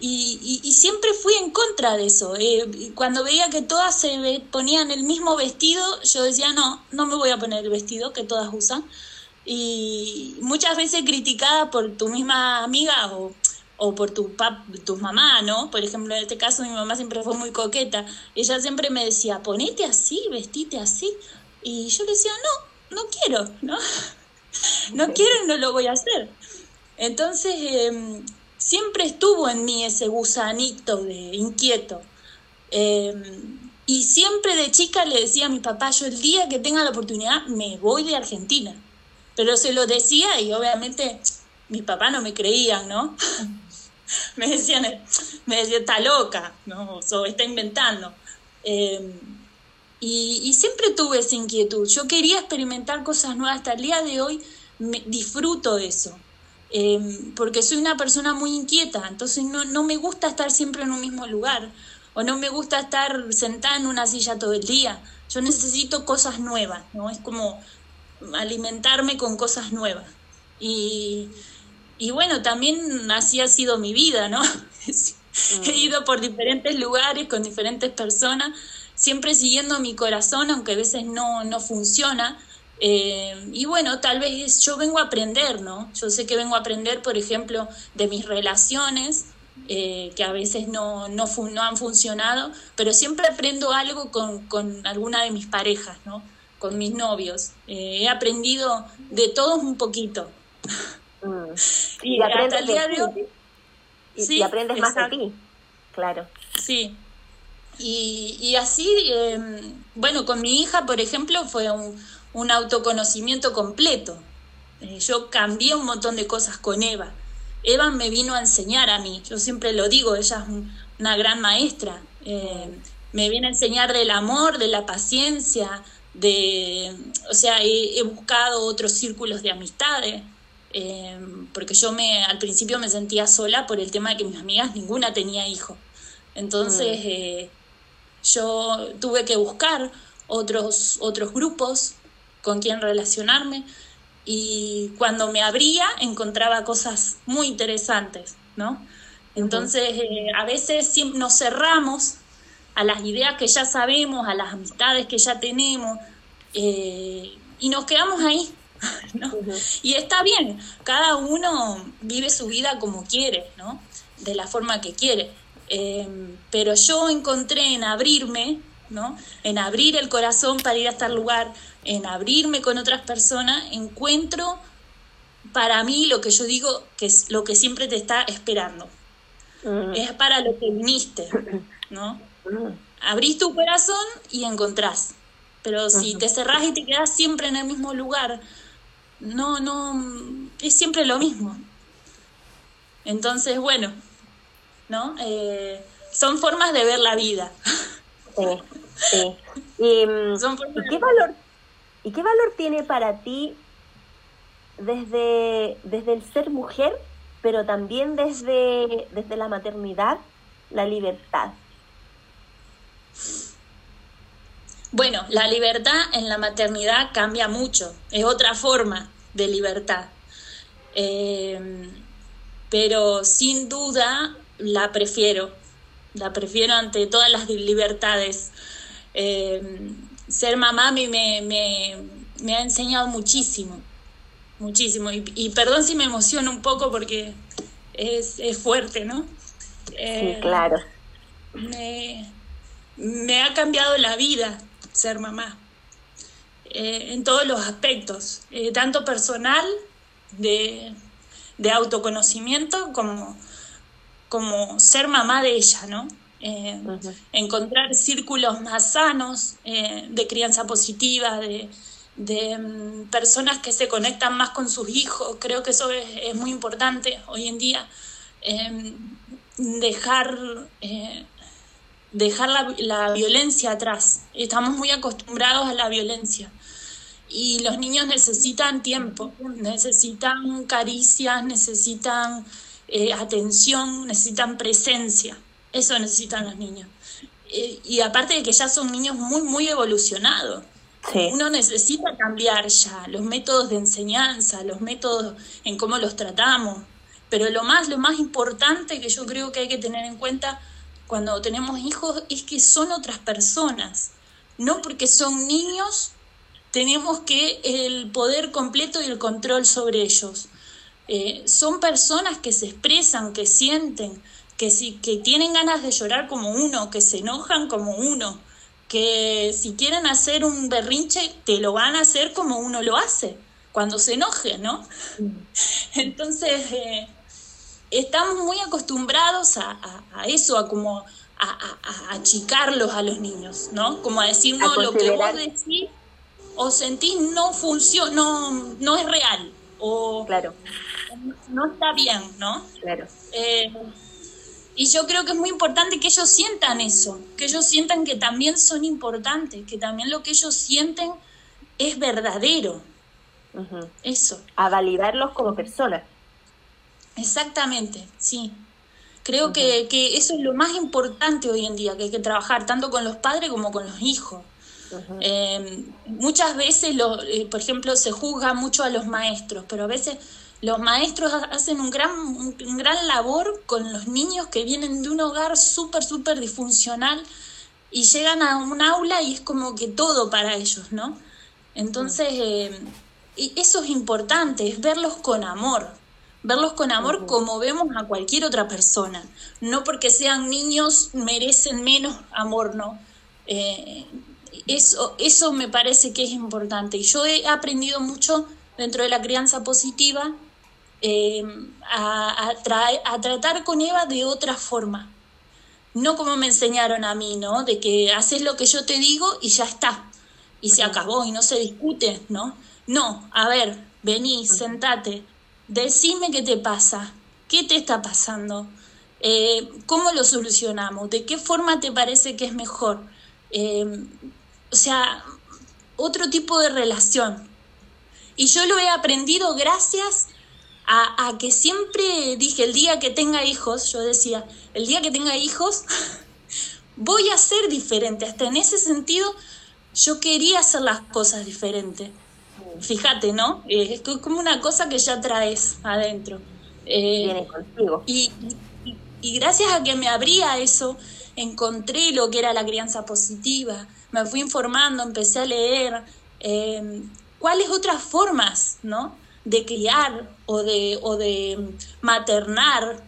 y, siempre fui en contra de eso. Eh, cuando veía que todas se ponían el mismo vestido, yo decía, no, no me voy a poner el vestido que todas usan. Y muchas veces criticada por tu misma amiga o o por tu pap, tus mamá, ¿no? Por ejemplo, en este caso mi mamá siempre fue muy coqueta. Ella siempre me decía, ponete así, vestite así. Y yo le decía, no, no quiero, ¿no? no quiero y no lo voy a hacer. Entonces, em, siempre estuvo en mí ese gusanito de inquieto. Em, y siempre de chica le decía a mi papá, yo el día que tenga la oportunidad me voy de Argentina. Pero se lo decía y obviamente mis papás no me creían, ¿no? me decían, me decían, está loca, ¿no? O está inventando. Em, y, siempre tuve esa inquietud. Yo quería experimentar cosas nuevas. Hasta el día de hoy me, disfruto eso. Em, porque soy una persona muy inquieta. Entonces no, no me gusta estar siempre en un mismo lugar. O no me gusta estar sentada en una silla todo el día. Yo necesito cosas nuevas, ¿no? Es como alimentarme con cosas nuevas. Y, Y bueno, también así ha sido mi vida, ¿no? He mm. ido por diferentes lugares con diferentes personas, siempre siguiendo mi corazón, aunque a veces no, no funciona. Eh, y bueno, tal vez yo vengo a aprender, ¿no? Yo sé que vengo a aprender, por ejemplo, de mis relaciones, eh, que a veces no, no, no, han funcionado, pero siempre aprendo algo con, con, alguna de mis parejas, ¿no? Con mis novios. Eh, he aprendido de todos un poquito. Mm. y, hasta el día de hoy y, aprendes más de ti, claro. Sí. Y, y así, em, bueno, con mi hija, por ejemplo, fue un, un autoconocimiento completo. Eh, yo cambié un montón de cosas con Eva. Eva me vino a enseñar a mí, yo siempre lo digo, ella es una gran maestra. Eh, me viene a enseñar del amor, de la paciencia, de, o sea, he buscado otros círculos de amistades. Eh, porque yo me al principio me sentía sola por el tema de que mis amigas ninguna tenía hijo. Entonces mm. eh, yo tuve que buscar otros, otros grupos con quien relacionarme y cuando me abría encontraba cosas muy interesantes, ¿no? Entonces eh, a veces nos cerramos a las ideas que ya sabemos, a las amistades que ya tenemos y nos quedamos ahí y está bien, cada uno vive su vida como quiere, ¿no? De la forma que quiere. Em, pero yo encontré en abrirme, ¿no? En abrir el corazón para ir a este lugar, en abrirme con otras personas, encuentro para mí lo que yo digo que es lo que siempre te está esperando. Mm. Es para lo que viniste, ¿no? Mm. Abrís tu corazón y encontrás. Pero si te cerrás y te quedás siempre en el mismo lugar, no, no, es siempre lo mismo. Entonces, bueno, ¿no? Eh, son formas de ver la vida. Sí, sí. Y, mm, qué valor, ¿Y qué valor tiene para ti desde, desde el ser mujer, pero también desde, desde la maternidad, la libertad? Bueno, la libertad en la maternidad cambia mucho, es otra forma de libertad. Eh, pero sin duda la prefiero, la prefiero ante todas las libertades. Eh, ser mamá me, me, me, ha enseñado muchísimo, muchísimo. Y, perdón si me emociono un poco porque es, es fuerte, ¿no? sí, eh, claro. Me, me ha cambiado la vida ser mamá, eh, en todos los aspectos, tanto personal, de, autoconocimiento, como, como ser mamá de ella, ¿no? Eh, encontrar círculos más sanos de crianza positiva, de, de mm, personas que se conectan más con sus hijos, creo que eso es, muy importante hoy en día. dejar dejar la, violencia atrás. Estamos muy acostumbrados a la violencia. Y los niños necesitan tiempo, necesitan caricias, necesitan eh, atención, necesitan presencia. Eso necesitan los niños. Eh, y aparte de que ya son niños muy, muy evolucionados. Uno necesita cambiar ya los métodos de enseñanza, los métodos en cómo los tratamos. Pero lo más, lo más importante que yo creo que hay que tener en cuenta cuando tenemos hijos es que son otras personas. No porque son niños tenemos que el poder completo y el control sobre ellos. Eh, son personas que se expresan, que sienten, que, si, que tienen ganas de llorar como uno, que se enojan como uno, que si quieren hacer un berrinche, te lo van a hacer como uno lo hace, cuando se enoje, ¿no? Entonces, eh, estamos muy acostumbrados a, eso, a como a, achicarlos a los niños, ¿no? Como a decir, no, lo que vos decís o sentís no funciona, no, no es real, o claro. No está bien, ¿no? Claro. Eh, y yo creo que es muy importante que ellos sientan eso, que ellos sientan que también son importantes, que también lo que ellos sienten es verdadero. Eso. A validarlos como personas. Exactamente, sí. Creo que, que, eso es lo más importante hoy en día, que hay que trabajar tanto con los padres como con los hijos. Eh, muchas veces, lo, eh, por ejemplo, se juzga mucho a los maestros, pero a veces Los maestros hacen un gran, un gran labor con los niños que vienen de un hogar súper, súper disfuncional y llegan a un aula y es como que todo para ellos, ¿no? Entonces, eh, eso es importante, es verlos con amor, verlos con amor como vemos a cualquier otra persona. No porque sean niños merecen menos amor, ¿no? Eh, eso, eso me parece que es importante. Y yo he aprendido mucho dentro de la crianza positiva Em, a, a, tratar con Eva de otra forma. No como me enseñaron a mí, ¿no? De que haces lo que yo te digo y ya está. Y se acabó y no se discute, ¿no? No, a ver, vení, sentate, decime qué te pasa, qué te está pasando, eh, cómo lo solucionamos, de qué forma te parece que es mejor. Em, o sea, otro tipo de relación. Y yo lo he aprendido gracias a, que siempre dije, el día que tenga hijos, yo decía, el día que tenga hijos, voy a ser diferente. Hasta en ese sentido, yo quería hacer las cosas diferentes. Fíjate, ¿no? es como una cosa que ya traes adentro. Eh, Viene contigo. Y, y, gracias a que me abría eso, encontré lo que era la crianza positiva, me fui informando, empecé a leer eh, cuáles otras formas, ¿no? De criar o de, o de maternar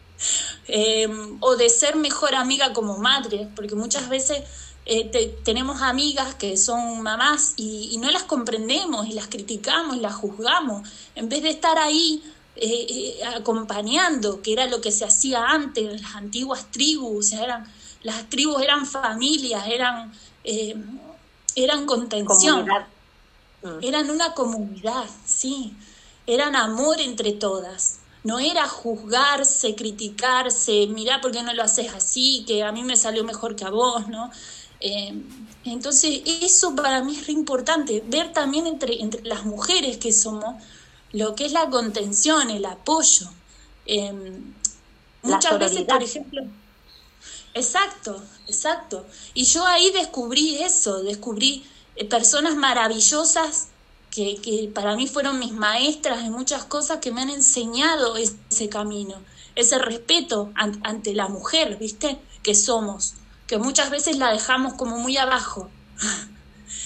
em, o de ser mejor amiga como madre, porque muchas veces eh, tenemos amigas que son mamás y, no las comprendemos y las criticamos y las juzgamos, en vez de estar ahí eh, eh, acompañando, que era lo que se hacía antes, en las antiguas tribus, eran, las tribus eran familias, eran, eran contención. Eran una comunidad, sí. Eran amor entre todas. No era juzgarse, criticarse, mirá por qué no lo haces así, que a mí me salió mejor que a vos, ¿no? Eh, entonces, eso para mí es re importante, ver también entre, entre las mujeres que somos lo que es la contención, el apoyo. Eh, muchas veces, por ejemplo, exacto, exacto. Y yo ahí descubrí eso, descubrí personas maravillosas que, que, para mí fueron mis maestras en muchas cosas que me han enseñado ese camino, ese respeto ante la mujer, ¿viste? Que somos, que muchas veces la dejamos como muy abajo.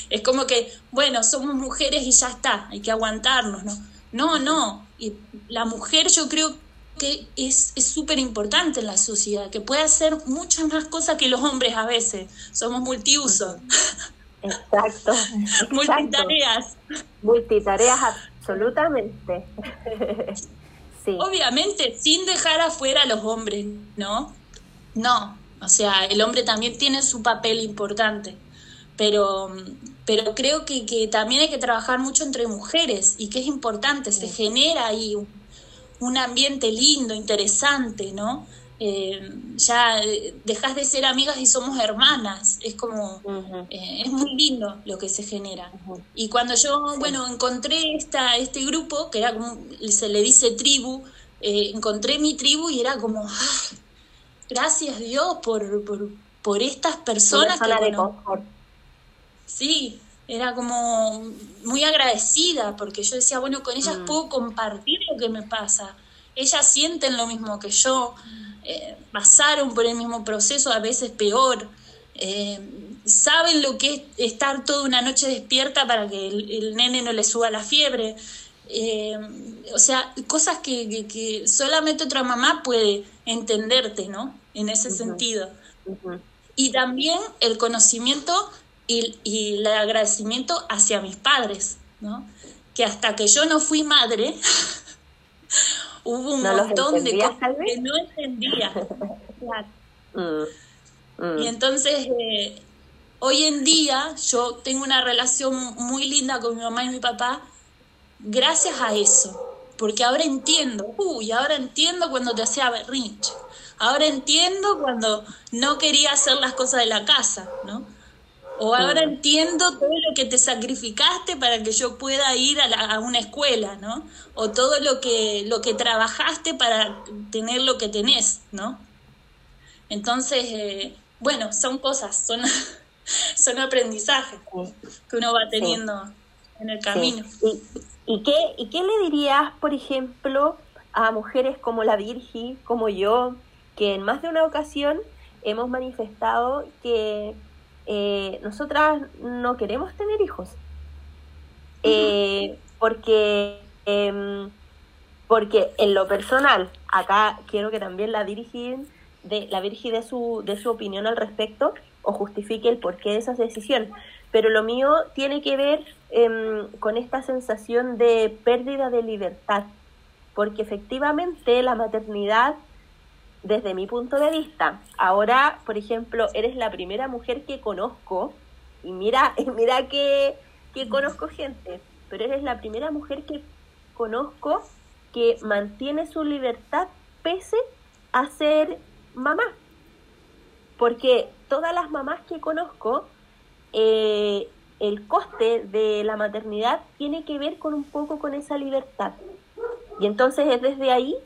Es como que, bueno, somos mujeres y ya está, hay que aguantarnos, ¿no? No, no, y la mujer yo creo que es súper importante en la sociedad, que puede hacer muchas más cosas que los hombres a veces, somos multiusos. Exacto. Multitareas. Multitareas, absolutamente. sí. Obviamente, sin dejar afuera a los hombres, ¿no? No. O sea, el hombre también tiene su papel importante. Pero, pero creo que, que también hay que trabajar mucho entre mujeres y que es importante, se genera ahí un ambiente lindo, interesante, ¿no? Eh, ya eh, dejas de ser amigas y somos hermanas. Es como, eh, es muy lindo lo que se genera. Y cuando yo, bueno, encontré esta, este grupo, que era como, se le dice tribu, eh, encontré mi tribu y era como, gracias Dios por, por, por estas personas que, bueno, sí, era como muy agradecida porque yo decía, bueno, con ellas mm. puedo compartir lo que me pasa. Ellas sienten lo mismo que yo. Eh, pasaron por el mismo proceso, a veces peor. Eh, saben lo que es estar toda una noche despierta para que el, nene no le suba la fiebre. Eh, o sea, cosas que, solamente otra mamá puede entenderte, ¿no? En ese sentido. Y también el conocimiento y, y, el agradecimiento hacia mis padres, ¿no? Que hasta que yo no fui madre, hubo un montón de cosas que no entendía. Mm, mm. Y entonces, eh, hoy en día yo tengo una relación muy linda con mi mamá y mi papá gracias a eso. Porque ahora entiendo, uy, ahora entiendo cuando te hacía berrinche. Ahora entiendo cuando no quería hacer las cosas de la casa, ¿no? O ahora entiendo todo lo que te sacrificaste para que yo pueda ir a, una escuela, ¿no? O todo lo que, lo que trabajaste para tener lo que tenés, ¿no? Entonces, eh, bueno, son cosas, son, son aprendizajes que uno va teniendo en el camino. ¿Y qué, ¿Y qué le dirías, por ejemplo, a mujeres como la Virgi, como yo, que en más de una ocasión hemos manifestado que eh, nosotras no queremos tener hijos? Eh, porque, em, porque en lo personal, acá quiero que también la Virgi de, la Virgi de su, de su opinión al respecto o justifique el porqué de esa decisión. Pero lo mío tiene que ver em, con esta sensación de pérdida de libertad, porque efectivamente la maternidad, desde mi punto de vista, ahora, por ejemplo, eres la primera mujer que conozco, y mira, mira que, que conozco gente, pero eres la primera mujer que conozco que mantiene su libertad pese a ser mamá. Porque todas las mamás que conozco, eh, el coste de la maternidad tiene que ver con un poco con esa libertad. Y entonces es desde ahí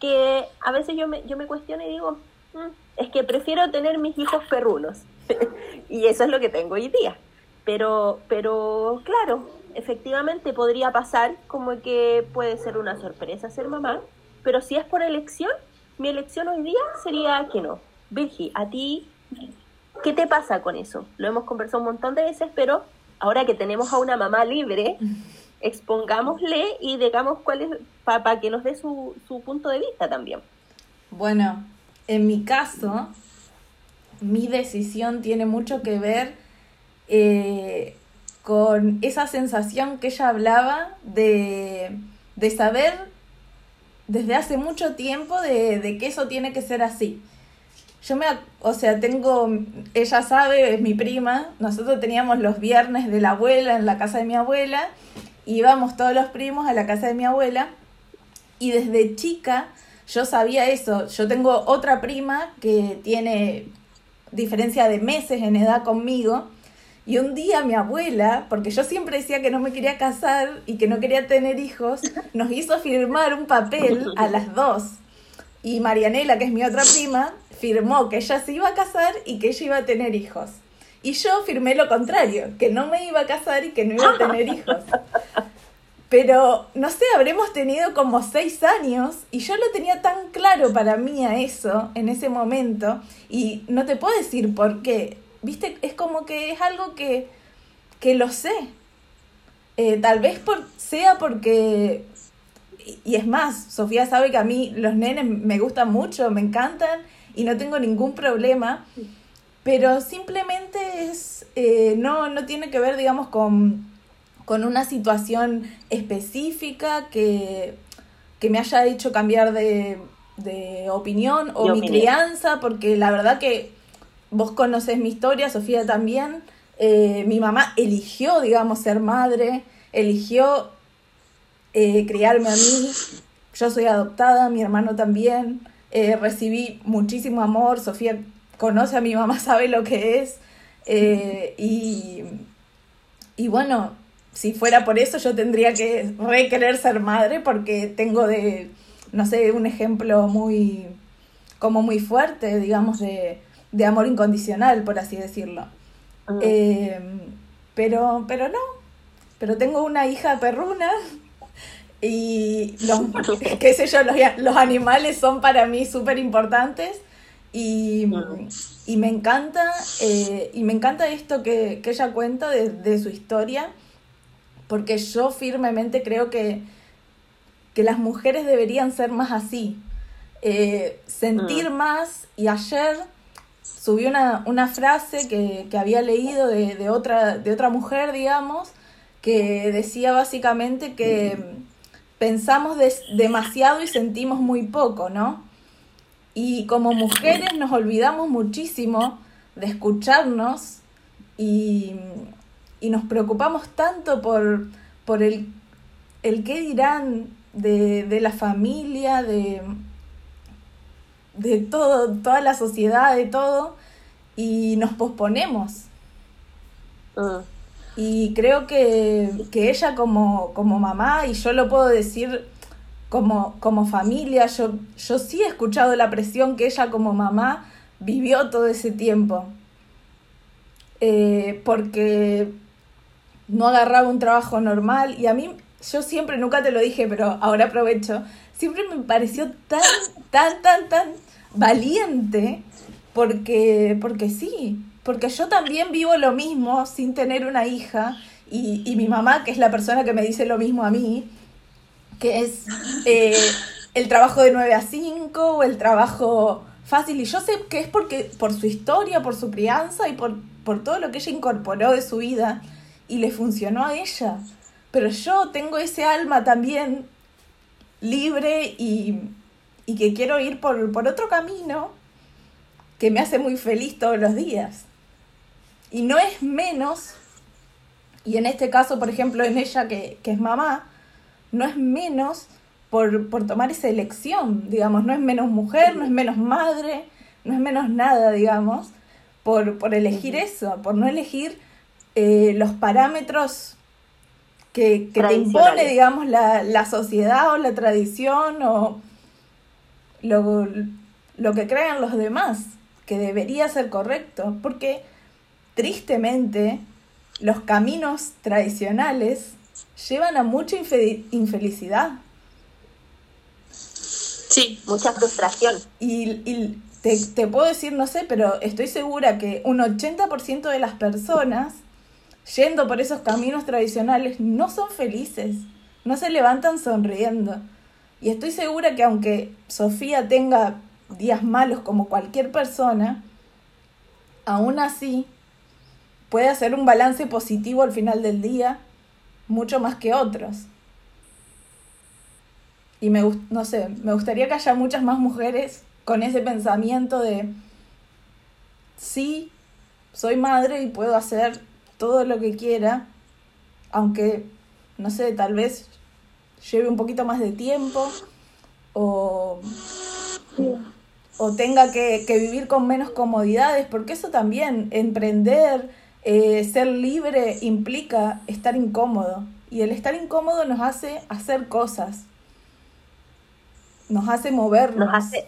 que a veces yo me, yo me cuestiono y digo, mm, es que prefiero tener mis hijos perrunos. y eso es lo que tengo hoy día. Pero, pero claro, efectivamente podría pasar como que puede ser una sorpresa ser mamá, pero si es por elección, mi elección hoy día sería que no. Virgi, a ti, ¿qué te pasa con eso? Lo hemos conversado un montón de veces, pero ahora que tenemos a una mamá libre, expongámosle y digamos cuál es, para que nos dé su, su punto de vista también. Bueno, en mi caso, mi decisión tiene mucho que ver eh, con esa sensación que ella hablaba de, de saber desde hace mucho tiempo de, de, que eso tiene que ser así. Yo me, o sea, tengo, ella sabe, es mi prima, nosotros teníamos los viernes de la abuela en la casa de mi abuela, íbamos todos los primos a la casa de mi abuela y desde chica yo sabía eso. Yo tengo otra prima que tiene diferencia de meses en edad conmigo y un día mi abuela, porque yo siempre decía que no me quería casar y que no quería tener hijos, nos hizo firmar un papel a las dos. Y Marianela, que es mi otra prima, firmó que ella se iba a casar y que ella iba a tener hijos. Y yo firmé lo contrario, que no me iba a casar y que no iba a tener hijos. Pero, no sé, habremos tenido como seis años y yo lo tenía tan claro para mí a eso en ese momento y no te puedo decir por qué viste, es como que es algo que, que lo sé. Eh, tal vez por, sea porque, y es más, Sofía sabe que a mí los nenes me gustan mucho, me encantan y no tengo ningún problema, pero simplemente es, eh, no, no tiene que ver, digamos, con, con una situación específica que, que me haya hecho cambiar de, de opinión o mi crianza, porque la verdad que vos conoces mi historia, Sofía también. Eh, mi mamá eligió, digamos, ser madre, eligió eh, criarme a mí. Yo soy adoptada, mi hermano también. Eh, recibí muchísimo amor. Sofía conoce a mi mamá, sabe lo que es. y, y bueno, si fuera por eso, yo tendría que requerer ser madre porque tengo de, no sé, un ejemplo muy, como muy fuerte, digamos, de, de amor incondicional, por así decirlo. Ah. Eh, pero, pero no, pero tengo una hija perruna y los, qué sé yo, los, animales son para mí súper importantes y, y, me encanta, eh, y me encanta esto que, que ella cuenta de, su historia, porque yo firmemente creo que, que las mujeres deberían ser más así, eh, sentir ah. más y ayer subí una, una frase que, que, había leído de, de, otra, de otra mujer, digamos, que decía básicamente que pensamos demasiado y sentimos muy poco, ¿no? Y como mujeres nos olvidamos muchísimo de escucharnos y, y nos preocupamos tanto por, por el, el qué dirán de, de la familia, de, de todo, toda la sociedad, de todo, y nos posponemos. Ah. Y creo que, ella como, como, mamá, y yo lo puedo decir como, como familia, yo, yo sí he escuchado la presión que ella como mamá vivió todo ese tiempo. Eh, porque no agarraba un trabajo normal y a mí yo siempre, nunca te lo dije, pero ahora aprovecho, siempre me pareció tan, tan, tan, tan valiente porque, porque sí, porque yo también vivo lo mismo sin tener una hija y, y mi mamá, que es la persona que me dice lo mismo a mí, que es eh, el trabajo de 9 a 5 o el trabajo fácil. Y yo sé que es porque por su historia, por su crianza y por, por todo lo que ella incorporó de su vida y le funcionó a ella. Pero yo tengo ese alma también libre y, y que quiero ir por, por otro camino que me hace muy feliz todos los días. Y no es menos, y en este caso, por ejemplo, en ella que, que es mamá, no es menos por, por, tomar esa elección, digamos, no es menos mujer, no es menos madre, no es menos nada, digamos, por, por elegir eso, por no elegir eh, los parámetros que, que te impone, digamos, la, la, sociedad o la tradición o lo, lo que crean los demás, que debería ser correcto, porque tristemente los caminos tradicionales llevan a mucha infelicidad. Sí. Mucha frustración. Y, y te, te, puedo decir, no sé, pero estoy segura que un 80% de las personas yendo por esos caminos tradicionales no son felices, no se levantan sonriendo. Y estoy segura que aunque Sofía tenga días malos como cualquier persona, aún así puede hacer un balance positivo al final del día mucho más que otros. Y me, no sé, me gustaría que haya muchas más mujeres con ese pensamiento de, sí, soy madre y puedo hacer todo lo que quiera, aunque, no sé, tal vez lleve un poquito más de tiempo o, o tenga que, que vivir con menos comodidades, porque eso también, emprender, eh, ser libre implica estar incómodo y el estar incómodo nos hace hacer cosas, nos hace movernos. Nos hace,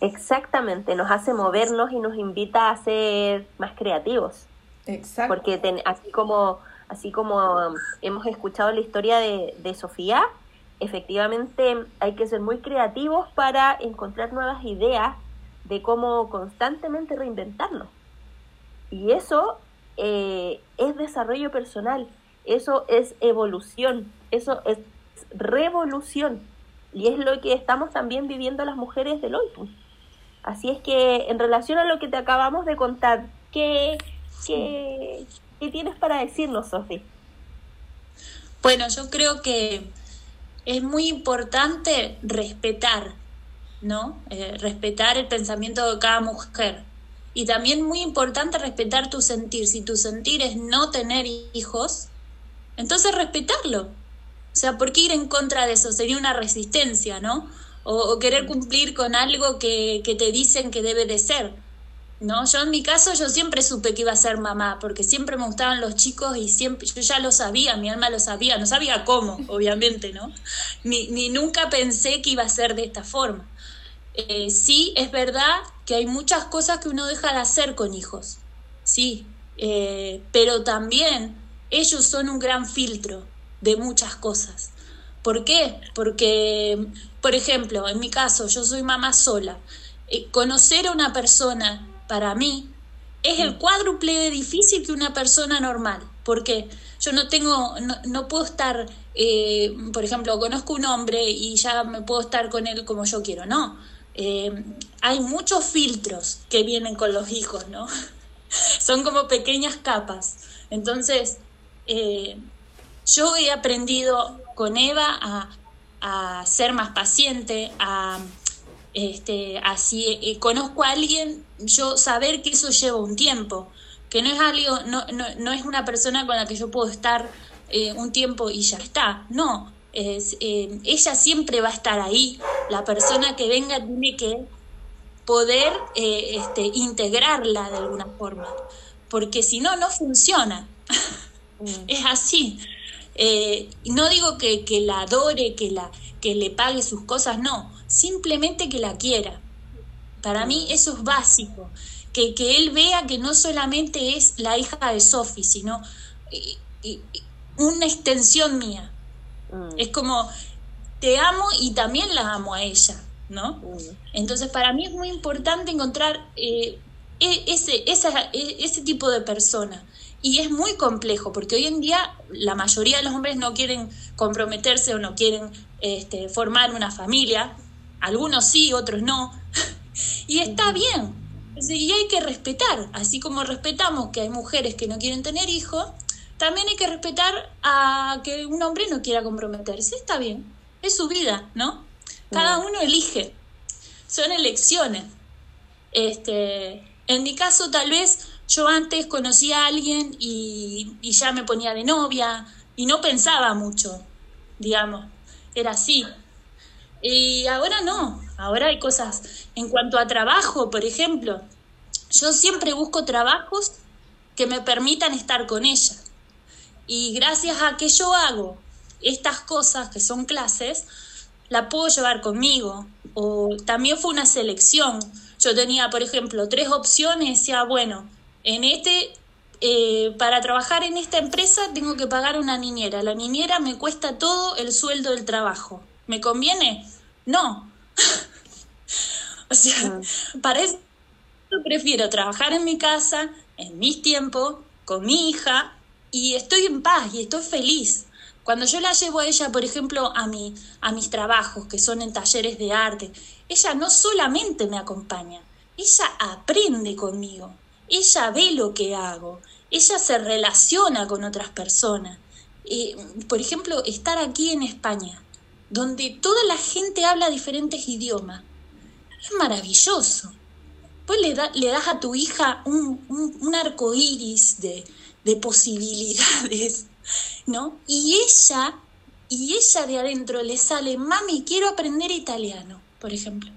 exactamente, nos hace movernos y nos invita a ser más creativos. Exacto. Porque ten, así como así como hemos escuchado la historia de, de Sofía, efectivamente hay que ser muy creativos para encontrar nuevas ideas de cómo constantemente reinventarnos. Y eso eh, es desarrollo personal, eso es evolución, eso es revolución. Y es lo que estamos también viviendo las mujeres del hoy. Pues. Así es que en relación a lo que te acabamos de contar, ¿qué, qué, qué tienes para decirnos, Sofi? Bueno, yo creo que es muy importante respetar, ¿no? Eh, respetar el pensamiento de cada mujer. Y también muy importante respetar tu sentir. Si tu sentir es no tener hijos, entonces respetarlo. O sea, ¿por qué ir en contra de eso? Sería una resistencia, ¿no? O, o querer cumplir con algo que, que, te dicen que debe de ser. ¿No? Yo en mi caso yo siempre supe que iba a ser mamá, porque siempre me gustaban los chicos y siempre, yo ya lo sabía, mi alma lo sabía, no sabía cómo, obviamente, ¿no? Ni, ni nunca pensé que iba a ser de esta forma. Eh, sí, es verdad que hay muchas cosas que uno deja de hacer con hijos, sí, eh, pero también ellos son un gran filtro de muchas cosas. ¿Por qué? Porque, por ejemplo, en mi caso, yo soy mamá sola. Eh, conocer a una persona, para mí, es el cuádruple de difícil que una persona normal. porque Yo no tengo, no, no puedo estar, eh, por ejemplo, conozco un hombre y ya me puedo estar con él como yo quiero. No, eh, hay muchos filtros que vienen con los hijos, ¿no? Son como pequeñas capas. Entonces, eh, yo he aprendido con Eva a, ser más paciente, a, este, eh, conozco a alguien, yo saber que eso lleva un tiempo, que no es algo, no, no, no es una persona con la que yo puedo estar eh, un tiempo y ya está, no, es, eh, ella siempre va a estar ahí. La persona que venga tiene que poder eh, este, integrarla de alguna forma, porque si no, no funciona. Mm. es así. Eh, no digo que, que, la adore, que, la, que le pague sus cosas, no, simplemente que la quiera. Para mí mm. eso es básico, que, que él vea que no solamente es la hija de Sophie, sino... Una extensión mía. Mm. Es como, te amo y también la amo a ella, ¿no? Mm. Entonces, para mí es muy importante encontrar eh, e, ese, e, ese tipo de persona. Y es muy complejo, porque hoy en día la mayoría de los hombres no quieren comprometerse o no quieren este, formar una familia. Algunos sí, otros no. y está bien. Y hay que respetar, así como respetamos que hay mujeres que no quieren tener hijos, también hay que respetar a que un hombre no quiera comprometerse. Está bien, es su vida, ¿no? Cada uno elige. Son elecciones. Este, en mi caso, tal vez yo antes conocía a alguien y, y ya me ponía de novia y no pensaba mucho, digamos. Era así. Y ahora no, ahora hay cosas. En cuanto a trabajo, por ejemplo, yo siempre busco trabajos que me permitan estar con ella. Y gracias a que yo hago estas cosas que son clases, la puedo llevar conmigo. O también fue una selección. Yo tenía, por ejemplo, tres opciones decía, bueno, en este, eh, para trabajar en esta empresa tengo que pagar una niñera. La niñera me cuesta todo el sueldo del trabajo. ¿Me conviene? No. o sea, para eso prefiero trabajar en mi casa, en mis tiempos, con mi hija, y estoy en paz y estoy feliz. Cuando yo la llevo a ella, por ejemplo, a, mi, a mis trabajos, que son en talleres de arte, ella no solamente me acompaña, ella aprende conmigo, ella ve lo que hago, ella se relaciona con otras personas. Eh, por ejemplo, estar aquí en España, donde toda la gente habla diferentes idiomas, es maravilloso. Pues le, le das a tu hija un, un, arco iris de, de posibilidades, ¿no? Y ella, y ella de adentro le sale, mami, quiero aprender italiano, por ejemplo,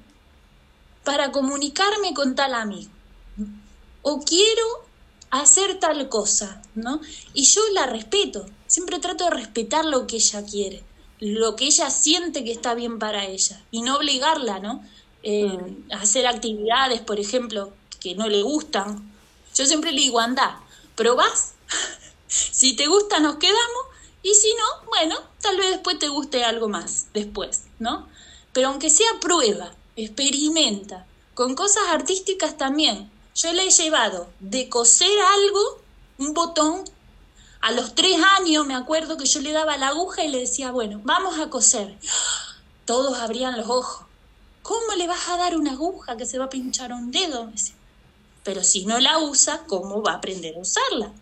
para comunicarme con tal amigo. O quiero hacer tal cosa, ¿no? Y yo la respeto, siempre trato de respetar lo que ella quiere, lo que ella siente que está bien para ella, y no obligarla, ¿no? Eh, mm. hacer actividades, por ejemplo, que no le gustan. Yo siempre le digo, anda, probás, si te gusta nos quedamos, y si no, bueno, tal vez después te guste algo más, después, ¿no? Pero aunque sea prueba, experimenta, con cosas artísticas también. Yo le he llevado de coser algo, un botón, a los tres años me acuerdo que yo le daba la aguja y le decía, bueno, vamos a coser. Todos abrían los ojos. ¿Cómo le vas a dar una aguja que se va a pinchar un dedo? Pero si no la usa, ¿cómo va a aprender a usarla?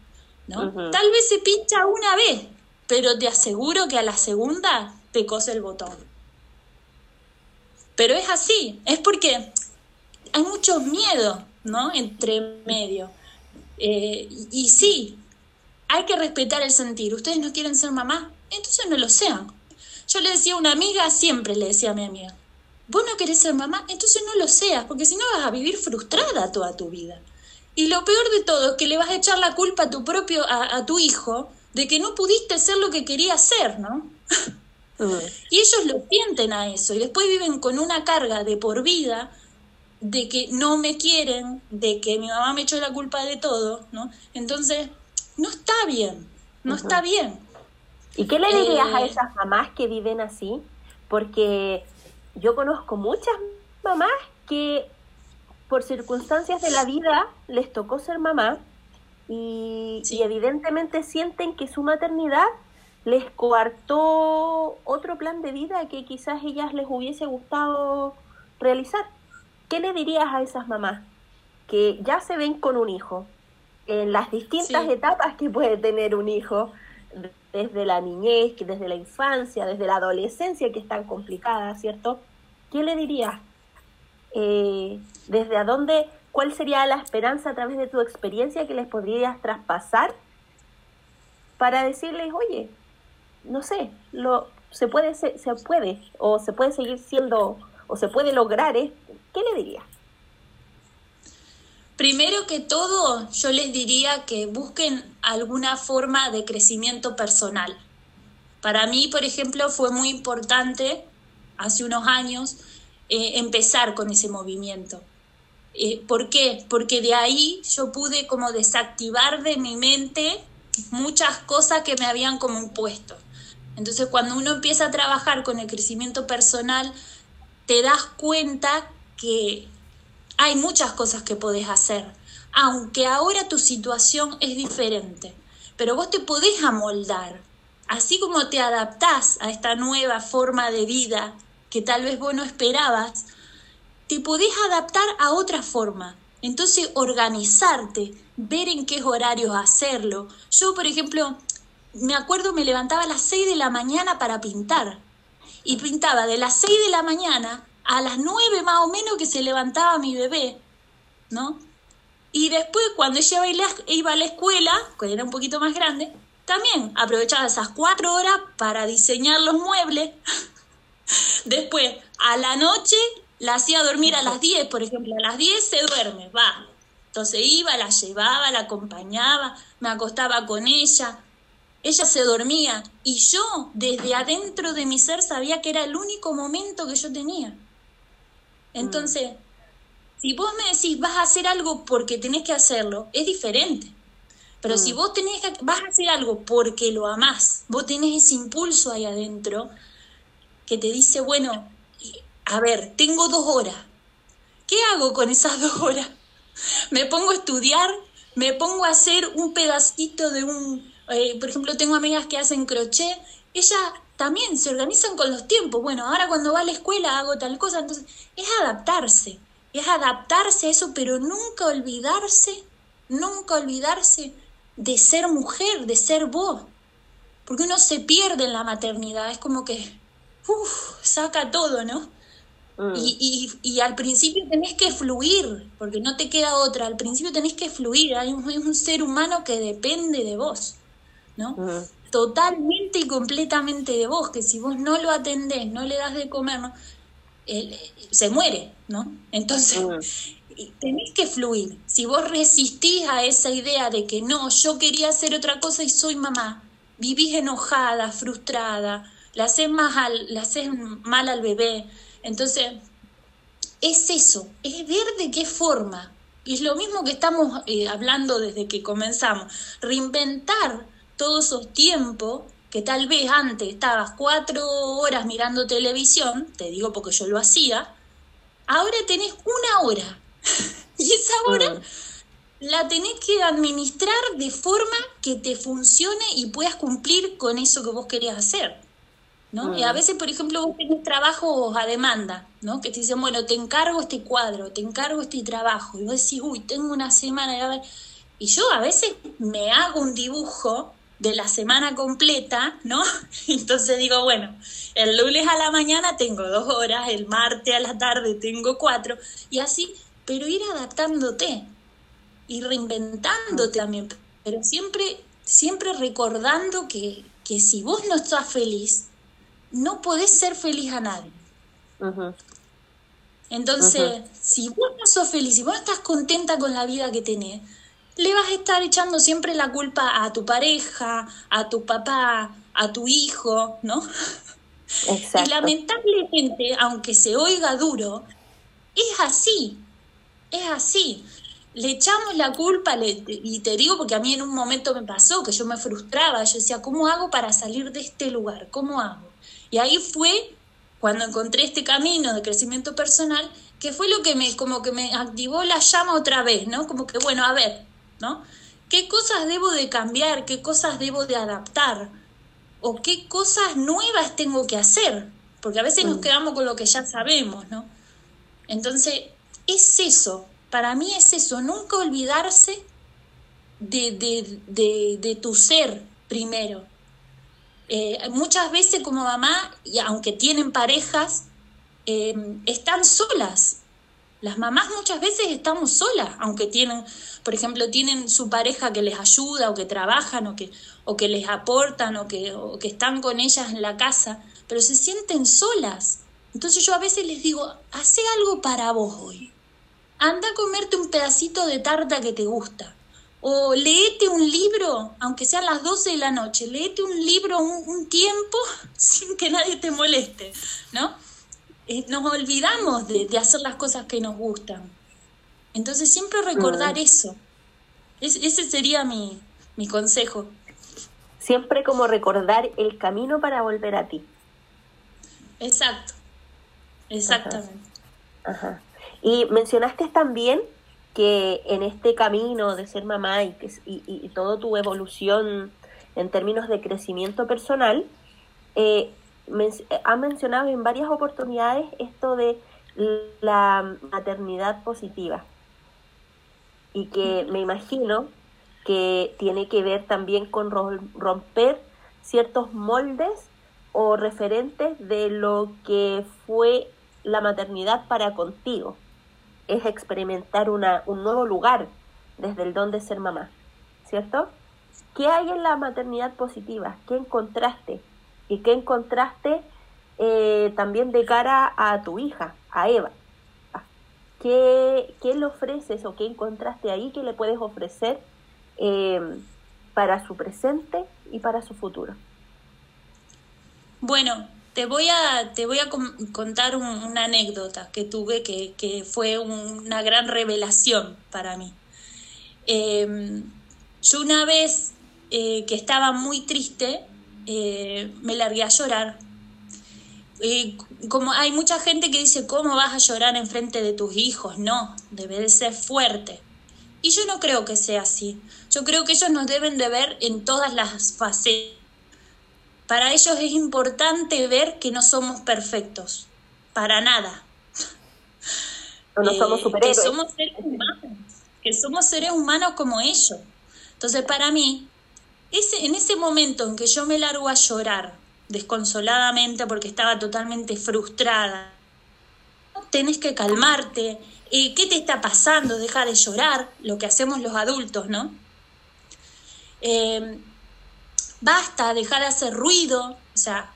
¿No? Tal vez se pincha una vez, pero te aseguro que a la segunda te cose el botón. Pero es así, es porque hay mucho miedo, ¿no? Entre medio. Eh, y, y sí, hay que respetar el sentir. Ustedes no quieren ser mamá, entonces no lo sean. Yo le decía a una amiga, siempre le decía a mi amiga, vos no querés ser mamá, entonces no lo seas, porque si no vas a vivir frustrada toda tu vida. Y lo peor de todo es que le vas a echar la culpa a tu propio, a, tu hijo, de que no pudiste ser lo que quería ser, ¿no? y ellos lo sienten a eso, y después viven con una carga de por vida de que no me quieren, de que mi mamá me echó la culpa de todo, ¿no? Entonces, no está bien, no está bien. ¿Y qué le dirías a eh, esas mamás que viven así? Porque yo conozco muchas mamás que por circunstancias de la vida les tocó ser mamá y, evidentemente sienten que su maternidad les coartó otro plan de vida que quizás ellas les hubiese gustado realizar. ¿Qué le dirías a esas mamás que ya se ven con un hijo en las distintas etapas que puede tener un hijo? desde la niñez, desde la infancia, desde la adolescencia, que es tan complicada, ¿cierto? ¿Qué le dirías? Eh, ¿Desde a dónde, cuál sería la esperanza a través de tu experiencia que les podrías traspasar para decirles, oye, no sé, lo, se, puede, se, se puede, o se puede seguir siendo, o se puede lograr? ¿Qué le dirías? Primero que todo, yo les diría que busquen alguna forma de crecimiento personal. Para mí, por ejemplo, fue muy importante hace unos años eh, empezar con ese movimiento. Eh, ¿Por qué? Porque de ahí yo pude como desactivar de mi mente muchas cosas que me habían como impuesto. Entonces cuando uno empieza a trabajar con el crecimiento personal, te das cuenta que hay muchas cosas que podés hacer, aunque ahora tu situación es diferente, pero vos te podés amoldar, así como te adaptás a esta nueva forma de vida que tal vez vos no esperabas, te podés adaptar a otra forma. Entonces, organizarte, ver en qué horarios hacerlo. Yo, por ejemplo, me acuerdo me levantaba a las 6 de la mañana para pintar. Y pintaba de las 6 de la mañana a las 9 más o menos que se levantaba mi bebé, ¿no? Y después cuando ella iba a la escuela, cuando era un poquito más grande, también aprovechaba esas cuatro horas para diseñar los muebles. Después, a la noche, la hacía dormir a las 10, por ejemplo, a las 10 se duerme, va. Entonces iba, la llevaba, la acompañaba, me acostaba con ella, ella se dormía y yo desde adentro de mi ser sabía que era el único momento que yo tenía. Entonces, si vos me decís vas a hacer algo porque tenés que hacerlo, es diferente. Pero si mm. vos tenés que, vas a hacer algo porque lo amás, vos tenés ese impulso ahí adentro que te dice, bueno, a ver, tengo dos horas. ¿Qué hago con esas dos horas? Me pongo a estudiar, me pongo a hacer un pedacito de un, eh, por ejemplo, tengo amigas que hacen crochet, ellas también se organizan con los tiempos. Bueno, ahora cuando va a la escuela hago tal cosa, entonces es adaptarse, es adaptarse a eso, pero nunca olvidarse, nunca olvidarse de ser mujer, de ser vos. Porque uno se pierde en la maternidad, es como que uf, saca todo, ¿no? Mm. Y, y, al principio tenés que fluir, porque no te queda otra, al principio tenés que fluir, hay un, un ser humano que depende de vos, ¿no? Mm. Totalmente y completamente de vos, que si vos no lo atendés, no le das de comer, ¿no? se muere, ¿no? Entonces, mm. tenés que fluir. Si vos resistís a esa idea de que no, yo quería hacer otra cosa y soy mamá, vivís enojada, frustrada, le haces, al, le haces mal al bebé, entonces, es eso, es ver de qué forma. Y es lo mismo que estamos eh, hablando desde que comenzamos, reinventar todos esos tiempos que tal vez antes estabas cuatro horas mirando televisión, te digo porque yo lo hacía, ahora tenés una hora. y esa hora mm. la tenés que administrar de forma que te funcione y puedas cumplir con eso que vos querías hacer. ¿No? Y a veces, por ejemplo, vos tenés trabajos a demanda, ¿no? Que te dicen, bueno, te encargo este cuadro, te encargo este trabajo. Y vos decís, uy, tengo una semana. Y yo a veces me hago un dibujo de la semana completa, ¿no? Entonces digo, bueno, el lunes a la mañana tengo dos horas, el martes a la tarde tengo cuatro, y así, pero ir adaptándote y reinventándote también, pero siempre, siempre recordando que, que si vos no estás feliz, no podés ser feliz a nadie. Entonces, si vos no sos feliz, si vos no estás contenta con la vida que tenés, le vas a estar echando siempre la culpa a tu pareja, a tu papá, a tu hijo, ¿no? Exacto. Y lamentablemente, aunque se oiga duro, es así, es así. Le echamos la culpa, y te digo porque a mí en un momento me pasó que yo me frustraba, yo decía, ¿cómo hago para salir de este lugar? ¿Cómo hago? Y ahí fue cuando encontré este camino de crecimiento personal, que fue lo que me, como que me activó la llama otra vez, ¿no? Como que, bueno, a ver, ¿no? ¿Qué cosas debo de cambiar? ¿Qué cosas debo de adaptar? ¿O qué cosas nuevas tengo que hacer? Porque a veces nos mm. quedamos con lo que ya sabemos, ¿no? Entonces, es eso, para mí es eso, nunca olvidarse de, de, de, de tu ser primero, eh, muchas veces como mamá, y aunque tienen parejas, eh, están solas. Las mamás muchas veces estamos solas, aunque tienen, por ejemplo, tienen su pareja que les ayuda o que trabajan o que, o que les aportan o que, o que están con ellas en la casa, pero se sienten solas. Entonces yo a veces les digo, hace algo para vos hoy. Anda a comerte un pedacito de tarta que te gusta o leete un libro, aunque sean las 12 de la noche, leete un libro un, tiempo sin que nadie te moleste, ¿no? Eh, nos olvidamos de, hacer las cosas que nos gustan. Entonces siempre recordar eso. ese sería mi, mi consejo. Siempre como recordar el camino para volver a ti. Exacto, exactamente. Ajá. Y mencionaste también que en este camino de ser mamá y, que, y, y toda tu evolución en términos de crecimiento personal, eh, ha mencionado en varias oportunidades esto de la maternidad positiva y que me imagino que tiene que ver también con romper ciertos moldes o referentes de lo que fue la maternidad para contigo. Es experimentar una, un nuevo lugar desde el don de ser mamá, ¿cierto? ¿Qué hay en la maternidad positiva? ¿Qué encontraste? ¿Y qué encontraste eh, también de cara a tu hija, a Eva? ¿Qué, ¿Qué, le ofreces o qué encontraste ahí que le puedes ofrecer eh, para su presente y para su futuro? Bueno, te voy a, te voy a contar una anécdota que tuve que, que, fue una gran revelación para mí. Eh, yo una vez eh, que estaba muy triste, eh, me largué a llorar. como hay mucha gente que dice, ¿cómo vas a llorar en frente de tus hijos? No, debe de ser fuerte. Y yo no creo que sea así. Yo creo que ellos nos deben de ver en todas las fases para ellos es importante ver que no somos perfectos, para nada. No, somos superhéroes. Que somos seres humanos, que somos seres humanos como ellos. Entonces, para mí, ese, en ese momento en que yo me largo a llorar desconsoladamente porque estaba totalmente frustrada, tenés que calmarte. Eh, ¿Qué te está pasando? Deja de llorar, lo que hacemos los adultos, ¿no? Eh, basta, deja de hacer ruido, o sea,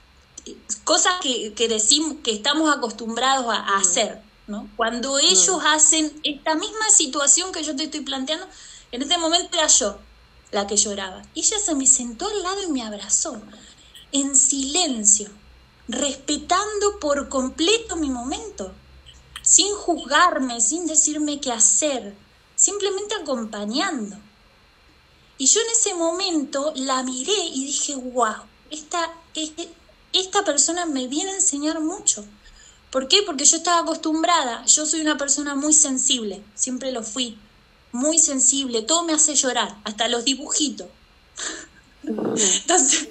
cosas que, decimos que estamos acostumbrados a, mm. hacer, ¿no? Cuando mm. ellos hacen esta misma situación que yo te estoy planteando, en este momento era yo la que lloraba. Y ella se me sentó al lado y me abrazó, en silencio, respetando por completo mi momento, sin juzgarme, sin decirme qué hacer, simplemente acompañando. Y yo en ese momento la miré y dije, wow, esta, esta persona me viene a enseñar mucho. ¿Por qué? Porque yo estaba acostumbrada, yo soy una persona muy sensible, siempre lo fui, muy sensible, todo me hace llorar, hasta los dibujitos. Entonces,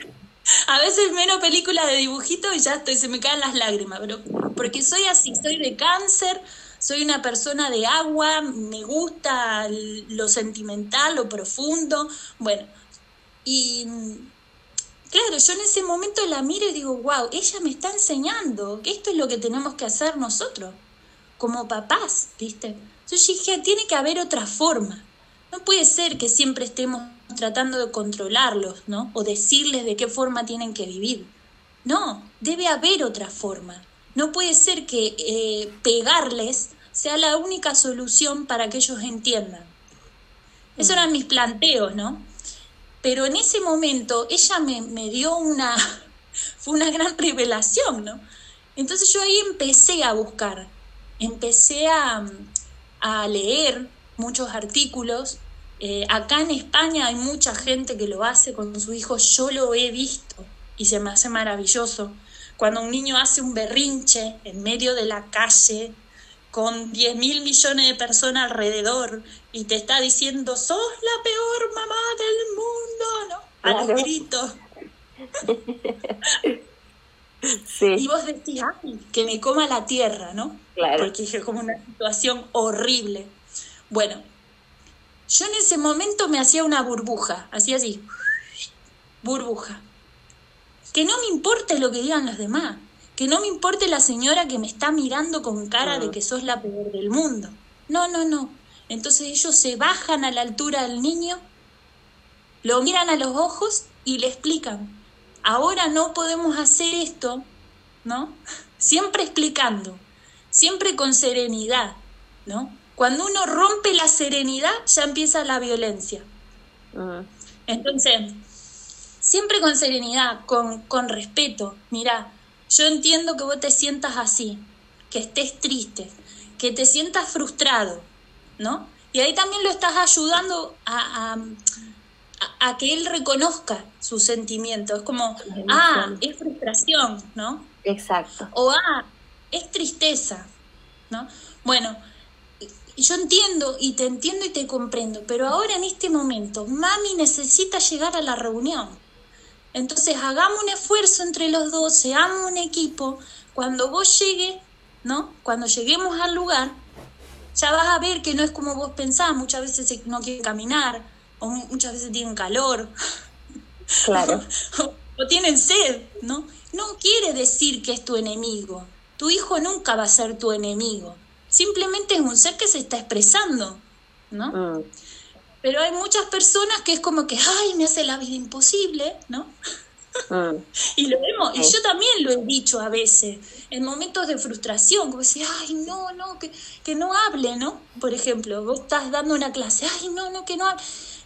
a veces menos películas de dibujitos y ya estoy, se me caen las lágrimas, pero porque soy así, soy de cáncer, soy una persona de agua, me gusta lo sentimental, lo profundo, bueno, y claro, yo en ese momento la miro y digo, wow, ella me está enseñando que esto es lo que tenemos que hacer nosotros, como papás, ¿viste? Yo dije, tiene que haber otra forma. No puede ser que siempre estemos tratando de controlarlos, ¿no? O decirles de qué forma tienen que vivir. No, debe haber otra forma. No puede ser que eh, pegarles sea la única solución para que ellos entiendan. Esos eran mis planteos, ¿no? Pero en ese momento ella me, me dio una, fue una gran revelación, ¿no? Entonces yo ahí empecé a buscar, empecé a, a leer muchos artículos. Eh, acá en España hay mucha gente que lo hace con sus hijos, yo lo he visto y se me hace maravilloso. Cuando un niño hace un berrinche en medio de la calle, con 10 mil millones de personas alrededor y te está diciendo, sos la peor mamá del mundo, ¿no? A los gritos. Y vos decís, ay, que me coma la tierra, ¿no? Claro. Porque es como una situación horrible. Bueno, yo en ese momento me hacía una burbuja, hacía así, burbuja. Que no me importe lo que digan los demás que no me importe la señora que me está mirando con cara de que sos la peor del mundo. No, no, no. Entonces ellos se bajan a la altura del niño, lo miran a los ojos y le explican, ahora no podemos hacer esto, ¿no? Siempre explicando, siempre con serenidad, ¿no? Cuando uno rompe la serenidad, ya empieza la violencia. Entonces, siempre con serenidad, con, con respeto. Mira, yo entiendo que vos te sientas así, que estés triste, que te sientas frustrado, ¿no? Y ahí también lo estás ayudando a, a que él reconozca sus sentimientos. Es como, ah, es frustración, ¿no? Exacto. O ah, es tristeza, ¿no? Bueno, yo entiendo y te entiendo y te comprendo, pero ahora en este momento, mami necesita llegar a la reunión. Entonces hagamos un esfuerzo entre los dos, seamos un equipo. Cuando vos llegues, ¿no? Cuando lleguemos al lugar, ya vas a ver que no es como vos pensás, muchas veces no quieren caminar, o muchas veces tienen calor, claro. o, tienen sed, ¿no? No quiere decir que es tu enemigo. Tu hijo nunca va a ser tu enemigo. Simplemente es un ser que se está expresando, ¿no? Mm. Pero hay muchas personas que es como que, ay, me hace la vida imposible, ¿no? Mm. y lo vemos, y yo también lo he dicho a veces, en momentos de frustración, como decir, ay, no, no, que, que no hable, ¿no? Por ejemplo, vos estás dando una clase, ay, no, no, que no hable.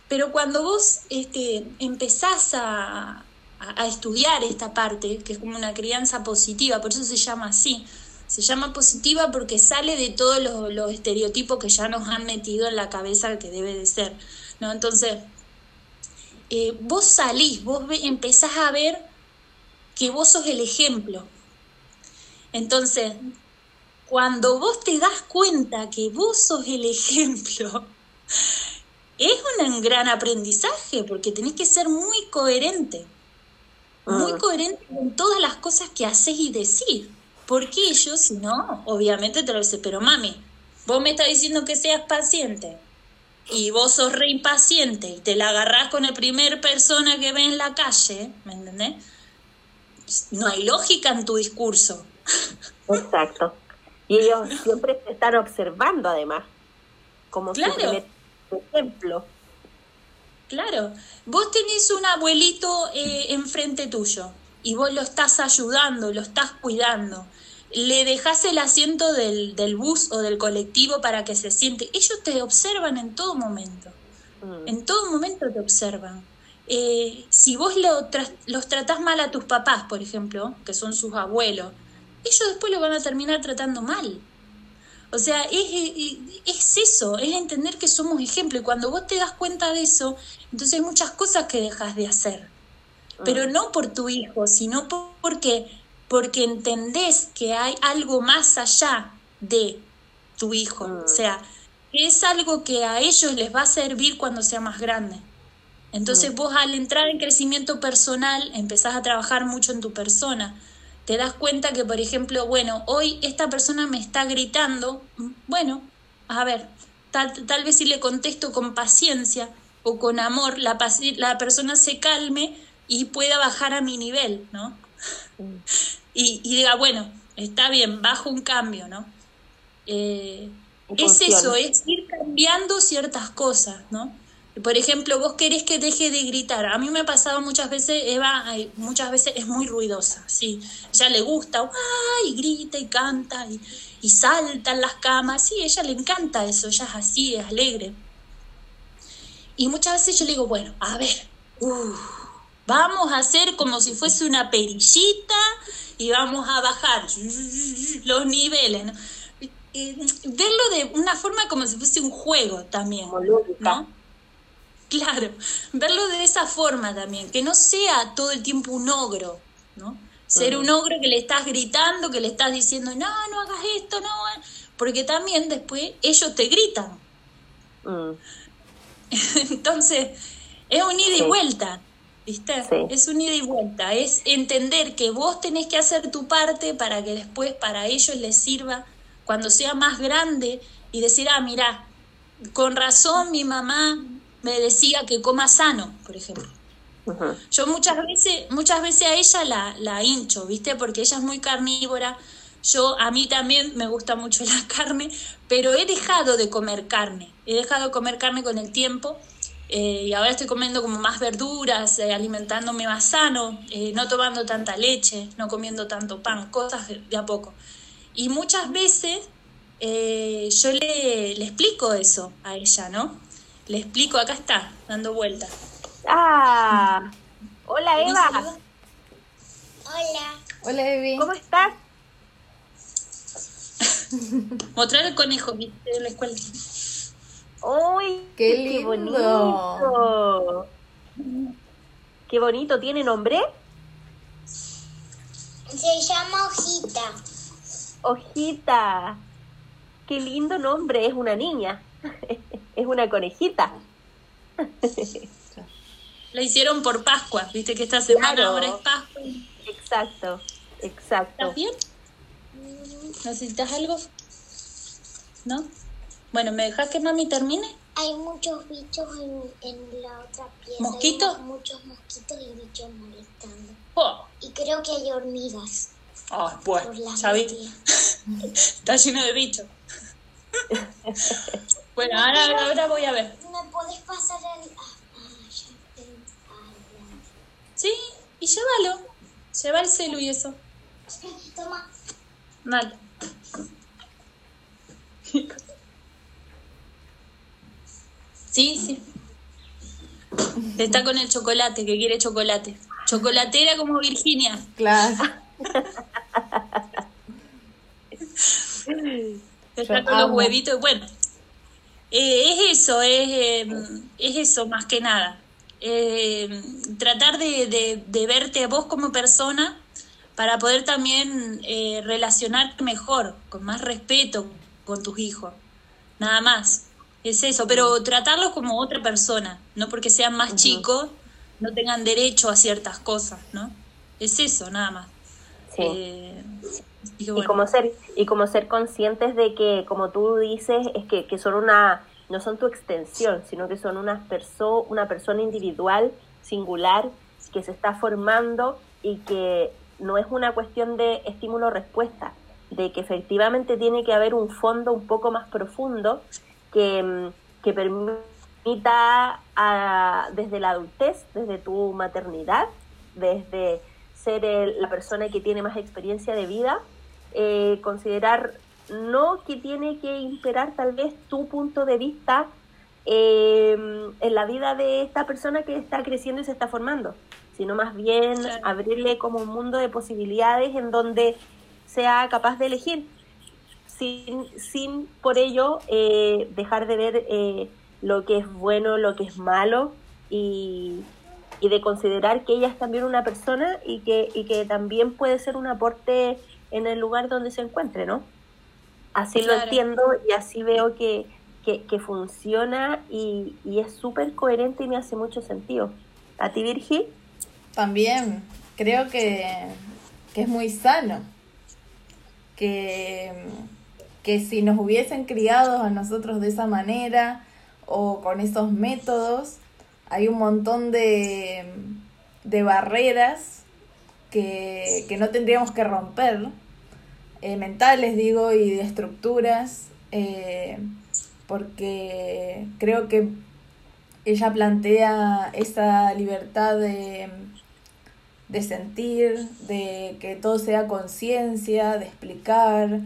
Pero cuando vos este, empezás a, a, estudiar esta parte, que es como una crianza positiva, por eso se llama así, se llama positiva porque sale de todos los, los estereotipos que ya nos han metido en la cabeza que debe de ser, ¿no? Entonces, eh, vos salís, vos empezás a ver que vos sos el ejemplo. Entonces, cuando vos te das cuenta que vos sos el ejemplo, es un gran aprendizaje porque tenés que ser muy coherente, muy ah. coherente con todas las cosas que haces y decís. Porque ellos, si no, obviamente te lo dicen, pero mami, vos me estás diciendo que seas paciente y vos sos re impaciente y te la agarrás con el primer persona que ve en la calle, ¿me entendés? No hay lógica en tu discurso. Exacto. Y ellos siempre te están observando además, como claro. ejemplo. Claro, vos tenés un abuelito eh, enfrente tuyo y vos lo estás ayudando, lo estás cuidando le dejas el asiento del, del, bus o del colectivo para que se siente. Ellos te observan en todo momento. Mm. En todo momento te observan. Eh, si vos lo los tratás mal a tus papás, por ejemplo, que son sus abuelos, ellos después lo van a terminar tratando mal. O sea, es, es eso, es entender que somos ejemplo. Y cuando vos te das cuenta de eso, entonces hay muchas cosas que dejas de hacer. Pero mm. no por tu hijo, sino porque porque entendés que hay algo más allá de tu hijo. O mm. sea, es algo que a ellos les va a servir cuando sea más grande. Entonces mm. vos al entrar en crecimiento personal empezás a trabajar mucho en tu persona. Te das cuenta que, por ejemplo, bueno, hoy esta persona me está gritando, bueno, a ver, tal, tal vez si le contesto con paciencia o con amor, la, la persona se calme y pueda bajar a mi nivel, ¿no? y, diga, bueno, está bien, bajo un cambio, ¿no? Eh, es eso, es ir cambiando ciertas cosas, ¿no? Por ejemplo, vos querés que deje de gritar. A mí me ha pasado muchas veces, Eva, muchas veces es muy ruidosa, sí. Ella le gusta, ¡ay! grita y canta y, y salta en las camas. Sí, a ella le encanta eso, ella es así, es alegre. Y muchas veces yo le digo, bueno, a ver, vamos a hacer como si fuese una perillita y vamos a bajar los niveles, ¿no? verlo de una forma como si fuese un juego también, ¿no? Claro, verlo de esa forma también, que no sea todo el tiempo un ogro, ¿no? Ser un ogro que le estás gritando, que le estás diciendo, no, no hagas esto, no, porque también después ellos te gritan. Mm. Entonces, es un ida y vuelta. ¿Viste? Es un ida y vuelta, es entender que vos tenés que hacer tu parte para que después para ellos les sirva cuando sea más grande y decir, ah, mira, con razón mi mamá me decía que coma sano, por ejemplo. Yo muchas veces, muchas veces a ella la, la hincho, ¿viste? Porque ella es muy carnívora. Yo, a mí también me gusta mucho la carne, pero he dejado de comer carne. He dejado de comer carne con el tiempo eh, y ahora estoy comiendo como más verduras, eh, alimentándome más sano, eh, no tomando tanta leche, no comiendo tanto pan, cosas de, a poco. Y muchas veces yo le, le, explico eso a ella, ¿no? Le explico, acá está, dando vueltas. Ah, hola Eva. Hola. Hola Evi. ¿Cómo estás? Mostrar el conejo de la escuela. ¡Uy! ¡Qué lindo! Qué bonito, ¿tiene nombre? Se llama Hojita. Hojita. Qué lindo nombre, es una niña. es una conejita. La hicieron por Pascua, viste que esta semana Claro. ahora es Pascua. Exacto, exacto. ¿Estás bien? ¿Necesitas algo? ¿No? Bueno, ¿me dejas que mami termine? Hay muchos bichos en, en la otra pieza. ¿Mosquitos? Hay muchos mosquitos y bichos molestando. Oh, Y creo que hay hormigas ah, pues, ya viste, medias. está lleno de bichos. bueno, ahora, ahora voy a ver. ¿Me podés pasar el...? Ah, ya Sí, y llévalo. Lleva el celu y eso. Toma. Dale. Sí, sí. Está con el chocolate, que quiere chocolate. Chocolatera como Virginia. Claro. Está Yo con los huevitos. Bueno, eh, es eso, es, eh, es eso más que nada. Eh, tratar de, de- de verte a vos como persona para poder también eh, relacionarte mejor, con más respeto con tus hijos. Nada más. Es eso, pero tratarlos como otra persona, no porque sean más chicos, no tengan derecho a ciertas cosas, ¿no? Es eso, nada más. Sí. Eh, Y bueno. como ser, y como ser conscientes de que, como tú dices, es que, que son una, no son tu extensión, sino que son unas perso una persona individual, singular, que se está formando y que no es una cuestión de estímulo-respuesta, de que efectivamente tiene que haber un fondo un poco más profundo que, mm, que permita a- desde la adultez, desde tu maternidad, desde ser el- la persona que tiene más experiencia de vida, eh, considerar no que tiene que imperar tal vez tu punto de vista eh, en la vida de esta persona que está creciendo y se está formando, sino más bien abrirle como un mundo de posibilidades en donde sea capaz de elegir sin, sin por ello eh, dejar de ver eh, lo que es bueno, lo que es malo y, y de considerar que ella es también una persona y que, y que también puede ser un aporte en el lugar donde se encuentre, ¿no? Así lo entiendo y así veo que, que, que funciona y, y es súper coherente y me hace mucho sentido. ¿A ti, Virgi? También creo que, que es muy sano. Que, que si nos hubiesen criado a nosotros de esa manera o con esos métodos, hay un montón de, de barreras que, que no tendríamos que romper, eh, mentales digo, y de estructuras, eh, porque creo que ella plantea esa libertad de, de sentir, de que todo sea conciencia, de explicar,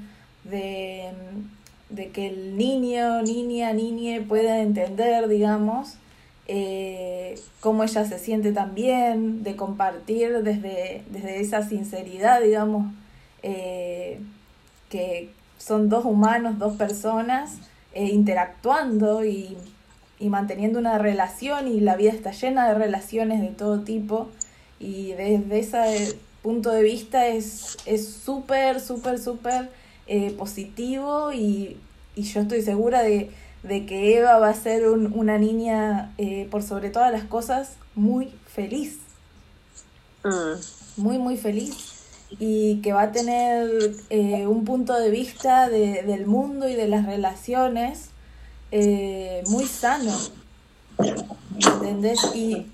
de, de que el niño, niña, niñe pueda entender, digamos, eh, cómo ella se siente también, de compartir desde, desde esa sinceridad, digamos, eh, que son dos humanos, dos personas eh, interactuando y, y manteniendo una relación y la vida está llena de relaciones de todo tipo. Y desde ese punto de vista es es súper, súper, súper eh, positivo y, y yo estoy segura de, de que Eva va a ser un- una niña, eh, por sobre todas las cosas, muy feliz. Mm, muy muy feliz. Y que va a tener eh, un punto de vista de- del mundo y de las relaciones muy sano. ¿entendés? y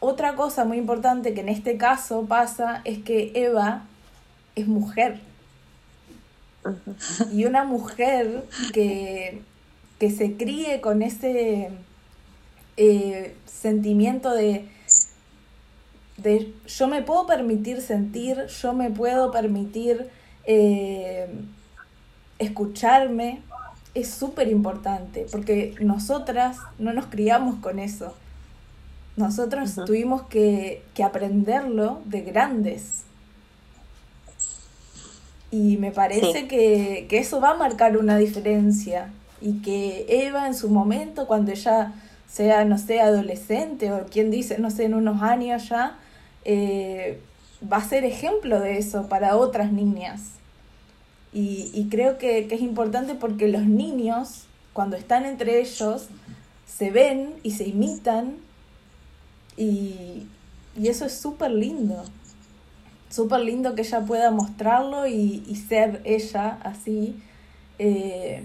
otra cosa muy importante que en este caso pasa es que Eva es mujer y una mujer que, que se críe con ese eh, sentimiento de de yo me puedo permitir sentir, yo me puedo permitir eh, escucharme, es súper importante, porque nosotras no nos criamos con eso. Nosotros tuvimos que, que aprenderlo de grandes. Y me parece Sí. que, que eso va a marcar una diferencia. Y que Eva en su momento, cuando ella sea, no sé, adolescente o quien dice, no sé, en unos años ya, eh, va a ser ejemplo de eso para otras niñas. Y, creo que, es importante porque los niños, cuando están entre ellos, se ven y se imitan y, eso es súper lindo. Súper lindo que ella pueda mostrarlo y, ser ella así. Eh,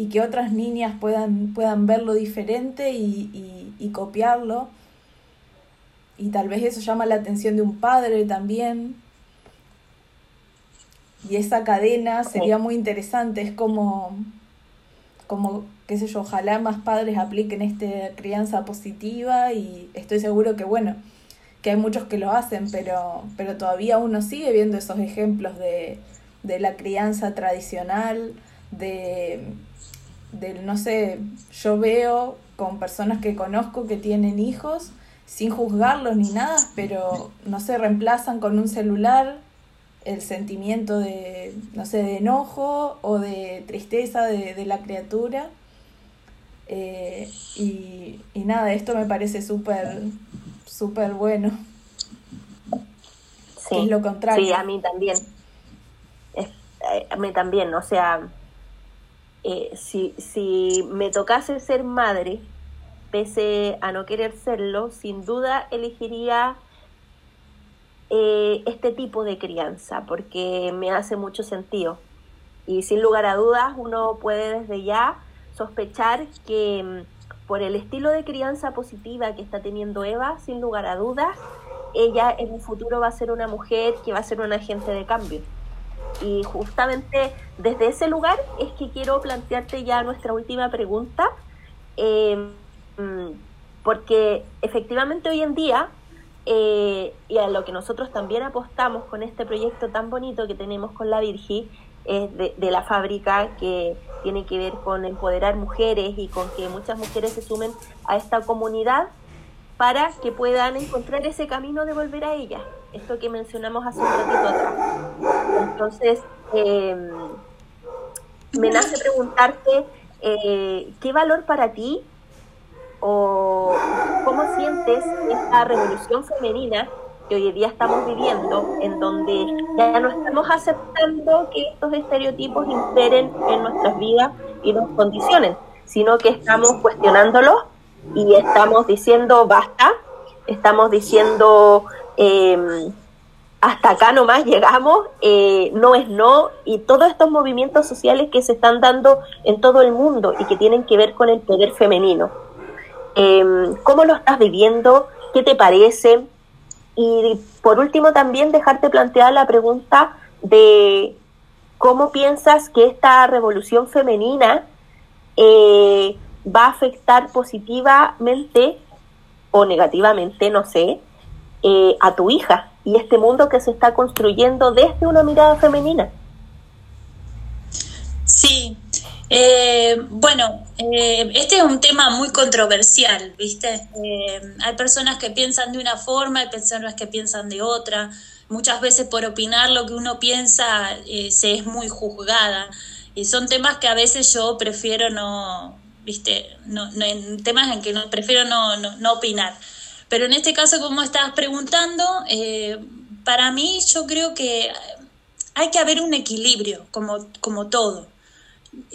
y que otras niñas puedan, puedan verlo diferente y, copiarlo. Y tal vez eso llama la atención de un padre también. Y esa cadena sería muy interesante. Es como, como, qué sé yo, ojalá más padres apliquen esta crianza positiva y estoy seguro que, bueno, que hay muchos que lo hacen, pero, pero todavía uno sigue viendo esos ejemplos de, de la crianza tradicional, de del, no sé, yo veo con personas que conozco que tienen hijos, sin juzgarlos ni nada, pero no se reemplazan con un celular el sentimiento de, no sé, de enojo o de tristeza de, la criatura. Eh, y, y, nada, esto me parece súper, súper bueno. Sí, es lo contrario. Sí, a mí también. Eh, a mí también, o sea, eh, si, si me tocase ser madre, pese a no querer serlo, sin duda elegiría eh, este tipo de crianza, porque me hace mucho sentido. Y sin lugar a dudas, uno puede desde ya sospechar que mm, por el estilo de crianza positiva que está teniendo Eva, sin lugar a dudas, ella en un futuro va a ser una mujer que va a ser un agente de cambio. Y justamente desde ese lugar es que quiero plantearte ya nuestra última pregunta, em, porque efectivamente hoy en día, eh, y a lo que nosotros también apostamos con este proyecto tan bonito que tenemos con la Virgi, es de, la fábrica que tiene que ver con empoderar mujeres y con que muchas mujeres se sumen a esta comunidad para que puedan encontrar ese camino de volver a ella esto que mencionamos hace un ratito atrás. Entonces, em, me nace preguntarte eh, qué valor para ti o cómo sientes esta revolución femenina que hoy en día estamos viviendo, en donde ya no estamos aceptando que estos estereotipos imperen en nuestras vidas y nos condicionen, sino que estamos cuestionándolos y estamos diciendo basta, estamos diciendo eh, hasta acá nomás llegamos, eh, no es no, y todos estos movimientos sociales que se están dando en todo el mundo y que tienen que ver con el poder femenino. Em, ¿Cómo lo estás viviendo? ¿Qué te parece? Y por último también dejarte plantear la pregunta de cómo piensas que esta revolución femenina eh, va a afectar positivamente o negativamente, no sé, eh, a tu hija y este mundo que se está construyendo desde una mirada femenina. Sí, eh, bueno, eh, este es un tema muy controversial, ¿viste? hay personas que piensan de una forma, hay personas que piensan de otra. Muchas veces por opinar lo que uno piensa se es muy juzgada. Y son temas que a veces yo prefiero no, ¿viste? No, no en temas en que no, prefiero no, no, no opinar. Pero en este caso, como estabas preguntando, eh, para mí yo creo que hay que haber un equilibrio, como, como todo.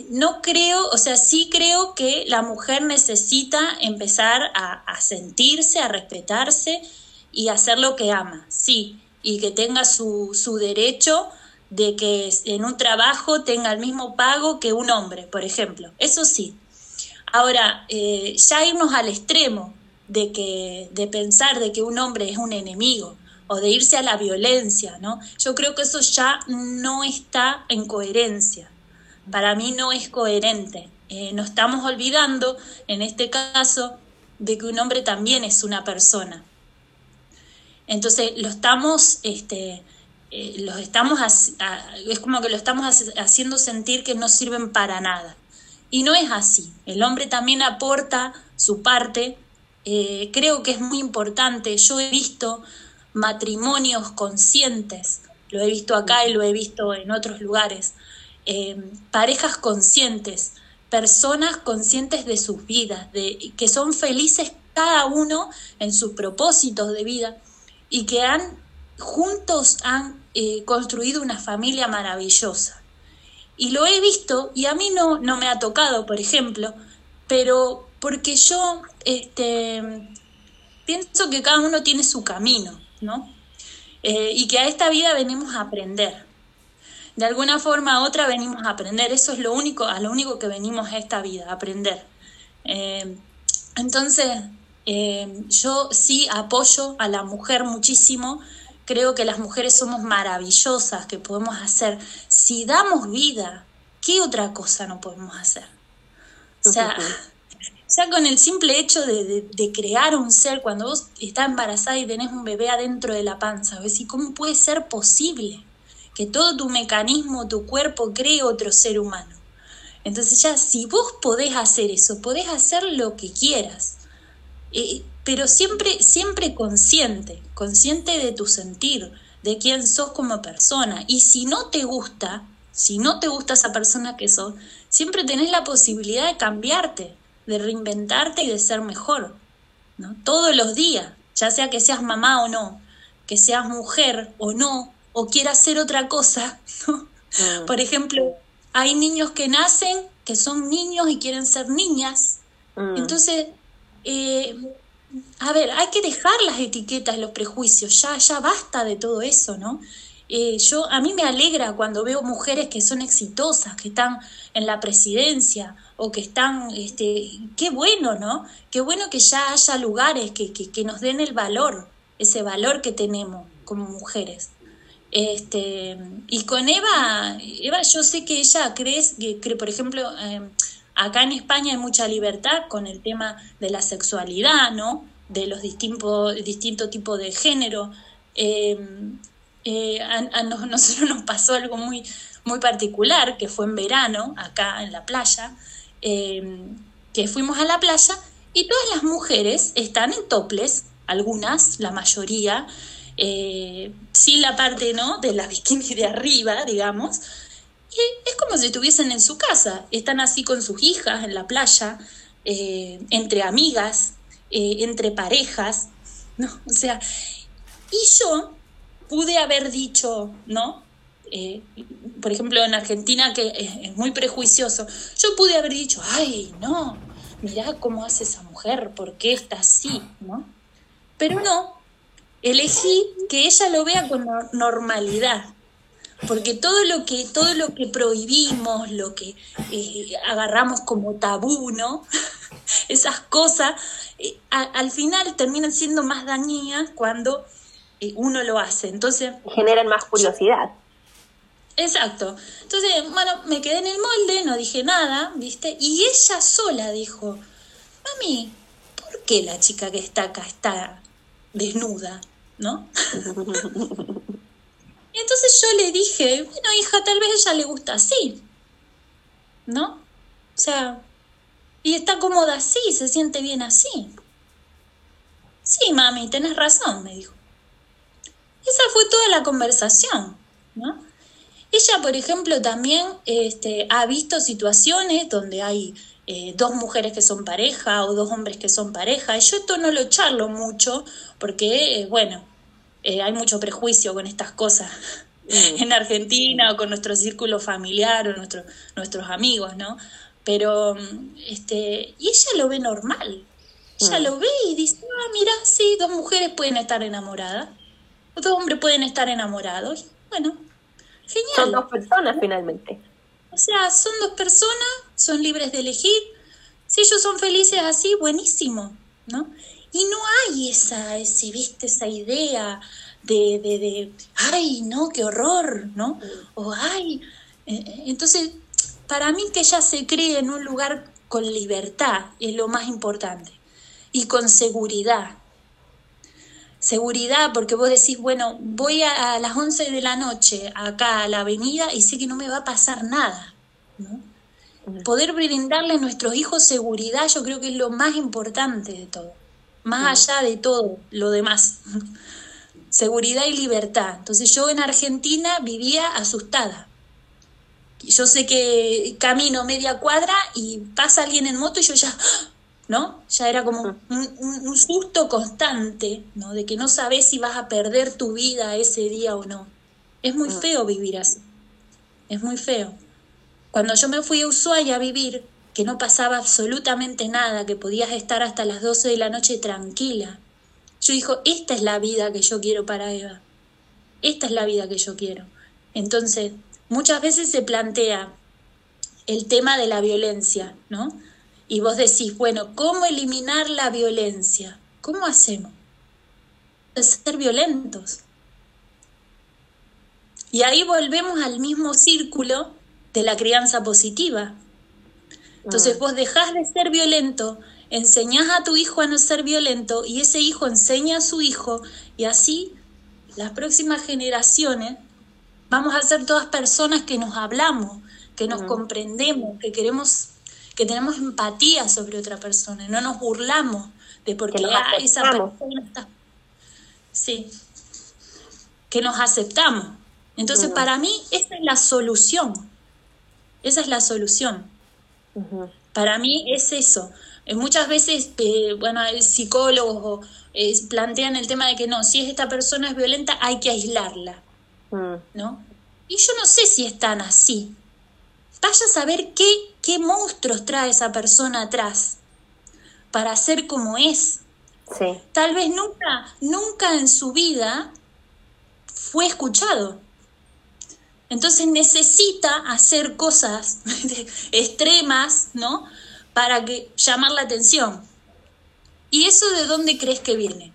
No creo, o sea, sí creo que la mujer necesita empezar a, a sentirse, a respetarse y hacer lo que ama, sí, y que tenga su, su derecho de que en un trabajo tenga el mismo pago que un hombre, por ejemplo. Eso sí. Ahora, eh, ya irnos al extremo de, que, de pensar de que un hombre es un enemigo o de irse a la violencia, ¿no? Yo creo que eso ya no está en coherencia. Para mí no es coherente. Eh, nos estamos olvidando, en este caso, de que un hombre también es una persona. Entonces lo estamos, este, eh, los estamos, es como que lo estamos haciendo sentir que no sirven para nada. Y no es así. El hombre también aporta su parte eh, creo que es muy importante. Yo he visto matrimonios conscientes, lo he visto acá y lo he visto en otros lugares, eh, parejas conscientes, personas conscientes de sus vidas, de, que son felices cada uno en sus propósitos de vida y que han juntos han eh, construido una familia maravillosa. Y lo he visto y a mí no, no me ha tocado, por ejemplo, pero porque yo este, pienso que cada uno tiene su camino, ¿no? Eh, y que a esta vida venimos a aprender. De alguna forma u otra venimos a aprender. Eso es lo único, a lo único que venimos a esta vida, a aprender. Eh, entonces, eh, yo sí apoyo a la mujer muchísimo. Creo que las mujeres somos maravillosas, que podemos hacer. Si damos vida, ¿qué otra cosa no podemos hacer? O sea, ya con el simple hecho de, crear un ser, cuando vos estás embarazada y tenés un bebé adentro de la panza, ¿ves? ¿Y cómo puede ser posible que todo tu mecanismo, tu cuerpo cree otro ser humano? Entonces ya, si vos podés hacer eso, podés hacer lo que quieras, eh, pero siempre, siempre consciente, consciente de tu sentir, de quién sos como persona. Y si no te gusta, si no te gusta esa persona que sos, siempre tenés la posibilidad de cambiarte de reinventarte y de ser mejor, ¿no? Todos los días, ya sea que seas mamá o no, que seas mujer o no, o quieras hacer otra cosa, mm. Por ejemplo, hay niños que nacen, que son niños y quieren ser niñas. Mm. Entonces, eh, a ver, hay que dejar las etiquetas, los prejuicios, ya, ya basta de todo eso, ¿no? Eh, yo, a mí me alegra cuando veo mujeres que son exitosas, que están en la presidencia o que están, este, qué bueno, ¿no? Qué bueno que ya haya lugares que, que, nos den el valor, ese valor que tenemos como mujeres. Este, y con Eva, Eva, yo sé que ella cree, que, por ejemplo, em, acá en España hay mucha libertad con el tema de la sexualidad, ¿no? De los distintos distinto tipos de género. Em, eh, a, nosotros nos pasó algo muy, muy particular, que fue en verano, acá en la playa, Em, que fuimos a la playa y todas las mujeres están en toples, algunas, la mayoría, eh, la parte ¿no? de la bikini de arriba, digamos. Es como si estuviesen en su casa, están así con sus hijas en la playa, eh, entre amigas, eh, entre parejas, ¿no? O sea, y yo pude haber dicho, ¿no? Eh, por ejemplo, en Argentina, que es, muy prejuicioso, yo pude haber dicho, ay, no, mirá cómo hace esa mujer, ¿por qué está así? ¿no? Pero no, elegí que ella lo vea con normalidad, porque todo lo que, todo lo que prohibimos, lo que eh, agarramos como tabú, ¿no? Esas cosas, eh, al final terminan siendo más dañinas cuando uno lo hace. Entonces. Generan más curiosidad. Exacto. Entonces, bueno, me quedé en el molde, no dije nada, ¿viste? Y ella sola dijo, mami, ¿por qué la chica que está acá está desnuda? ¿No? y entonces yo le dije, bueno, hija, tal vez a ella le gusta así. ¿No? O sea, y está cómoda así, se siente bien así. Sí, mami, tenés razón, me dijo. Esa fue toda la conversación, ¿no? Ella, por ejemplo, también este, ha visto situaciones donde hay eh, dos mujeres que son pareja o dos hombres que son pareja. Y yo esto no lo charlo mucho porque, eh, bueno, eh, hay mucho prejuicio con estas cosas mm. en Argentina o con nuestro círculo familiar o nuestro, nuestros amigos, ¿no? Pero, este, y ella lo ve normal. Ella mm. lo ve y dice, ah, mira, sí, dos mujeres pueden estar enamoradas, dos hombres pueden estar enamorados. Bueno, Genial. Son dos personas finalmente. O sea, son dos personas, son libres de elegir. Si ellos son felices así, buenísimo, ¿no? Y no hay esa, ese, viste, esa idea de, de, de ay, no, qué horror, ¿no? O ay. Eh, eh, entonces, para mí que ella se cree en un lugar con libertad es lo más importante y con seguridad, seguridad, porque vos decís, bueno, voy a, las 11 de la noche acá a la avenida y sé que no me va a pasar nada. Poder brindarle a nuestros hijos seguridad yo creo que es lo más importante de todo, más allá de todo lo demás. seguridad y libertad. Entonces yo en Argentina vivía asustada. yo sé que camino media cuadra y pasa alguien en moto y yo ya, ¿no? Ya era como un, un- un susto constante, ¿no? De que no sabes si vas a perder tu vida ese día o no. Es muy feo vivir así. Es muy feo. Cuando yo me fui a Ushuaia a vivir, que no pasaba absolutamente nada, que podías estar hasta las 12 de la noche tranquila, yo dijo, esta es la vida que yo quiero para Eva. Esta es la vida que yo quiero. Entonces, muchas veces se plantea el tema de la violencia, ¿no? Y vos decís, bueno, ¿cómo eliminar la violencia? ¿Cómo hacemos? Ser violentos. Y ahí volvemos al mismo círculo de la crianza positiva. Entonces vos dejás de ser violento, enseñás a tu hijo a no ser violento y ese hijo enseña a su hijo y así las próximas generaciones vamos a ser todas personas que nos hablamos, que nos comprendemos, que queremos, que tenemos empatía sobre otra persona, y no nos burlamos de nos ah, esa persona está. Sí, que nos aceptamos. Entonces, para mí, esa es la solución. Esa es la solución. Para mí es eso. Eh, muchas veces, eh, bueno, psicólogos eh, plantean el tema de que no, si es esta persona es violenta, hay que aislarla, Mm. ¿no? Y yo no sé si es tan así. Vaya a saber qué, qué monstruos trae esa persona atrás para ser como es. Sí. Tal vez nunca, nunca en su vida fue escuchado. Entonces necesita hacer cosas extremas, ¿no? Para que llamar la atención. ¿Y eso de dónde crees que viene?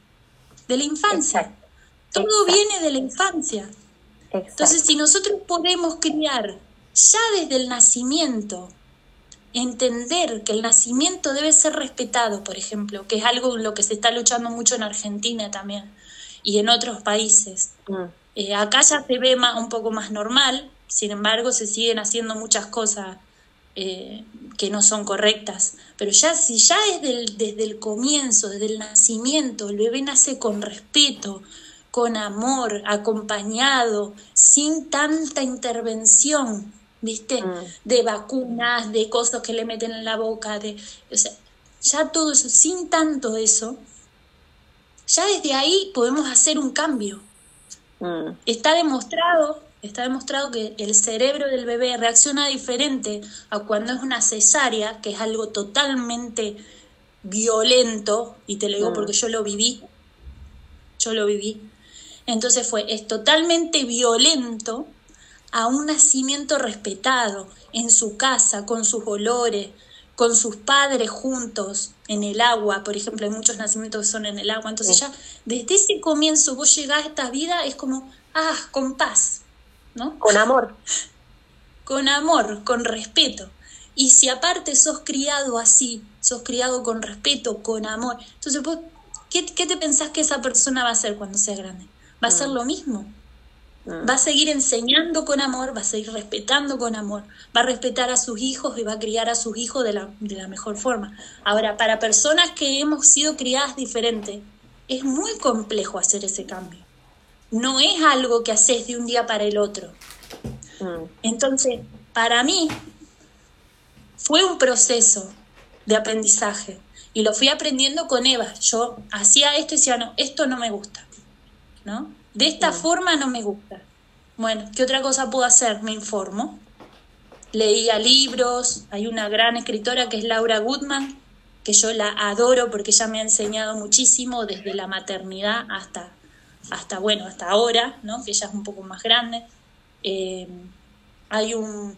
De la infancia. Exacto. Todo Exacto. viene de la infancia. Exacto. Entonces, si nosotros podemos criar ya desde el nacimiento, entender que el nacimiento debe ser respetado, por ejemplo, que es algo en lo que se está luchando mucho en Argentina también y en otros países. Mm. Eh, acá ya se ve más, un poco más normal, sin embargo se siguen haciendo muchas cosas eh, que no son correctas. Pero ya si ya desde el, desde el comienzo, desde el nacimiento, el bebé nace con respeto, con amor, acompañado, sin tanta intervención, ¿viste? Mm. De vacunas, de cosas que le meten en la boca, de, o sea, ya todo eso, sin tanto eso, ya desde ahí podemos hacer un cambio. Mm. Está demostrado, está demostrado que el cerebro del bebé reacciona diferente a cuando es una cesárea, que es algo totalmente violento, y te lo digo Mm. porque yo lo viví, yo lo viví. Entonces fue, es totalmente violento a un nacimiento respetado, en su casa, con sus olores, con sus padres juntos, en el agua, por ejemplo, hay muchos nacimientos que son en el agua, entonces Sí. ya desde ese comienzo vos llegás a esta vida, es como, ah, con paz, ¿no? Con amor. con amor, con respeto. Y si aparte sos criado así, sos criado con respeto, con amor, entonces vos, ¿qué, qué te pensás que esa persona va a hacer cuando sea grande? Va a hacer lo mismo. Mm. Va a seguir enseñando con amor, va a seguir respetando con amor, va a respetar a sus hijos y va a criar a sus hijos de la, de la mejor forma. Ahora, para personas que hemos sido criadas diferente, es muy complejo hacer ese cambio. No es algo que haces de un día para el otro. Mm. Entonces, para mí fue un proceso de aprendizaje y lo fui aprendiendo con Eva. Yo hacía esto y decía, no, esto no me gusta, ¿no? De esta forma no me gusta. Bueno, ¿qué otra cosa puedo hacer? Me informo. Leía libros, hay una gran escritora que es Laura Goodman, que yo la adoro porque ella me ha enseñado muchísimo desde la maternidad hasta, hasta bueno, hasta ahora, ¿no? Que ella es un poco más grande. Eh, hay un,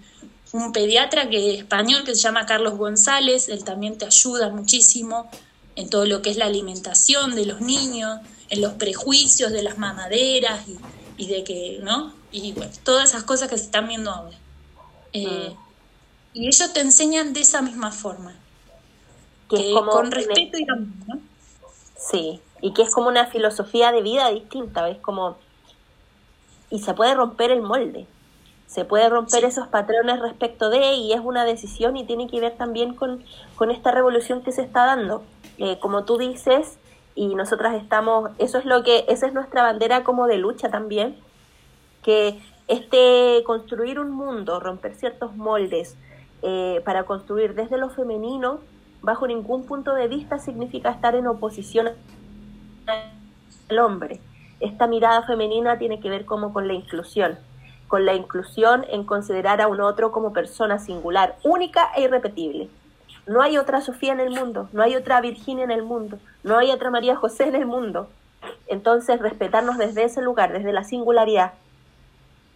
un pediatra que es español que se llama Carlos González, él también te ayuda muchísimo en todo lo que es la alimentación de los niños, en los prejuicios de las mamaderas y, y de que, ¿no? Y bueno, todas esas cosas que se están viendo ahora. Eh, Y ellos te enseñan de esa misma forma, Que que es como con respeto y amor, ¿no? Sí, y que es como una filosofía de vida distinta, es como... Y se puede romper el molde, se puede romper Sí. esos patrones respecto de, y es una decisión y tiene que ver también con, con esta revolución que se está dando. Eh, como tú dices, y nosotras estamos, eso es lo que, esa es nuestra bandera como de lucha también, que Este construir un mundo, romper ciertos moldes eh, para construir desde lo femenino, bajo ningún punto de vista significa estar en oposición al hombre. Esta mirada femenina tiene que ver como con la inclusión, con la inclusión en considerar a un otro como persona singular, única e irrepetible. No hay otra Sofía en el mundo, no hay otra Virginia en el mundo, no hay otra María José en el mundo. Entonces, respetarnos desde ese lugar, desde la singularidad.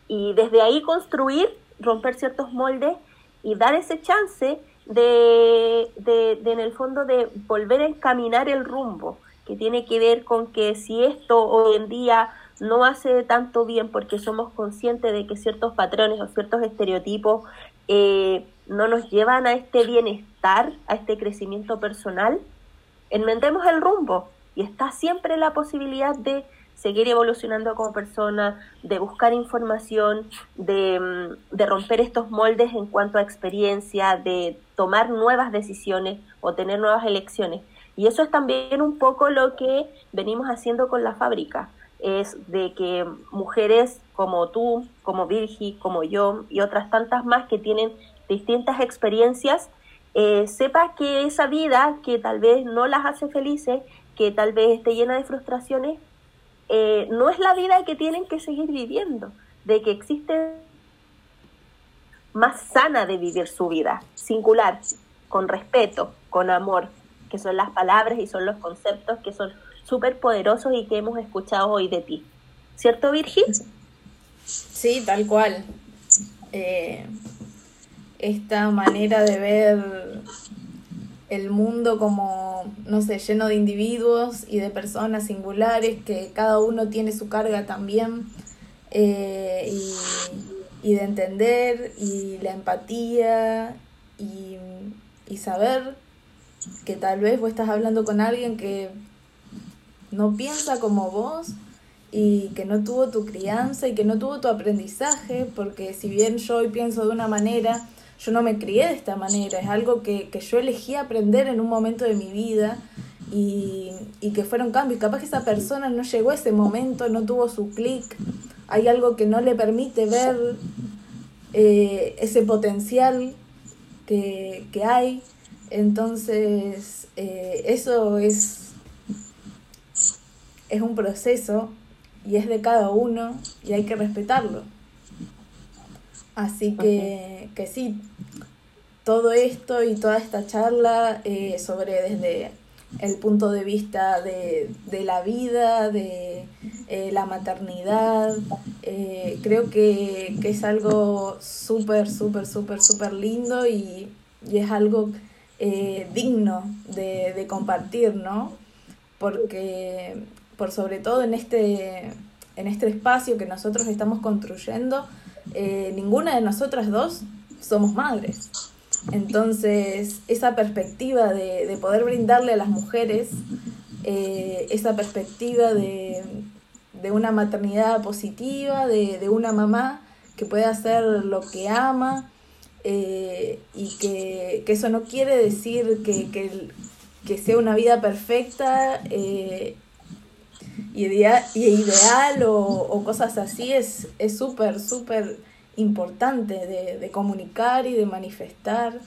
Y desde ahí construir, romper ciertos moldes y dar ese chance de, de, de, en el fondo, de volver a encaminar el rumbo, que tiene que ver con que si esto hoy en día no hace tanto bien porque somos conscientes de que ciertos patrones o ciertos estereotipos eh, no nos llevan a este bienestar, a este crecimiento personal, enmendemos el rumbo y está siempre la posibilidad de seguir evolucionando como persona, de buscar información, de, mm, de, romper estos moldes en cuanto a experiencia, de tomar nuevas decisiones o tener nuevas elecciones. Y eso es también un poco lo que venimos haciendo con la fábrica, es de que mujeres como tú, como Virgi, como yo y otras tantas más que tienen distintas experiencias, eh, sepa que esa vida que tal vez no las hace felices, que tal vez esté llena de frustraciones, eh, no es la vida que tienen que seguir viviendo, de que existe más sana de vivir su vida, singular, con respeto, con amor, que son las palabras y son los conceptos que son súper poderosos y que hemos escuchado hoy de ti. ¿Cierto, Virgil? Sí, tal cual. Eh, esta manera de ver el mundo como, no sé, lleno de individuos y de personas singulares, que cada uno tiene su carga también, eh, y, y, de entender, y la empatía, y, y saber que tal vez vos estás hablando con alguien que no piensa como vos y que no tuvo tu crianza y que no tuvo tu aprendizaje, porque si bien yo hoy pienso de una manera, yo no me crié de esta manera, es algo que, que yo elegí aprender en un momento de mi vida y, y, que fueron cambios. Capaz que esa persona no llegó a ese momento, no tuvo su clic, hay algo que no le permite ver eh, ese potencial que, que hay. Entonces, eh, eso es, es un proceso y es de cada uno y hay que respetarlo. Así que, que sí, todo esto y toda esta charla eh, sobre desde el punto de vista de, de la vida, de eh, la maternidad, eh, creo que, que, es algo súper, súper, súper, súper lindo y, y, es algo digno de, de, compartir, ¿no? Porque por sobre todo en este, en este espacio que nosotros estamos construyendo, eh, ninguna de nosotras dos somos madres. Entonces, esa perspectiva de, de poder brindarle a las mujeres, eh, esa perspectiva de, de, una maternidad positiva, de, de, una mamá que puede hacer lo que ama eh, y que, que, eso no quiere decir que, que, que sea una vida perfecta ideal, ideal o, cosas así es súper, súper importante de, comunicar y de manifestar,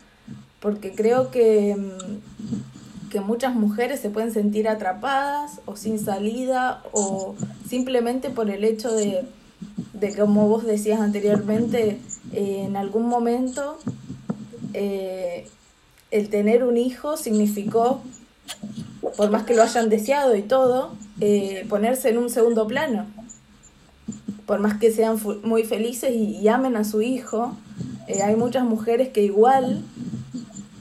porque creo que, mm, que muchas mujeres se pueden sentir atrapadas o sin salida o simplemente por el hecho de, de como vos decías anteriormente, eh, en algún momento eh, el tener un hijo significó por más que lo hayan deseado y todo, eh, ponerse en un segundo plano. Por más que sean muy felices y, amen a su hijo, eh, hay muchas mujeres que igual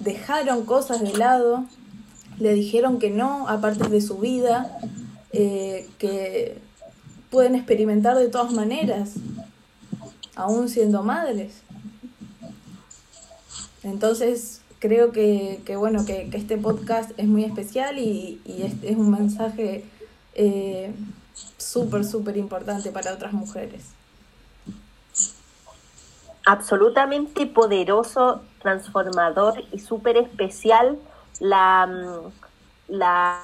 dejaron cosas de lado, le dijeron que no a partes de su vida, eh, que pueden experimentar de todas maneras, aún siendo madres. Entonces, creo que, que bueno, que, que, este podcast es muy especial y, y es, es, un mensaje eh, súper, súper importante para otras mujeres. Absolutamente poderoso, transformador y súper especial la, la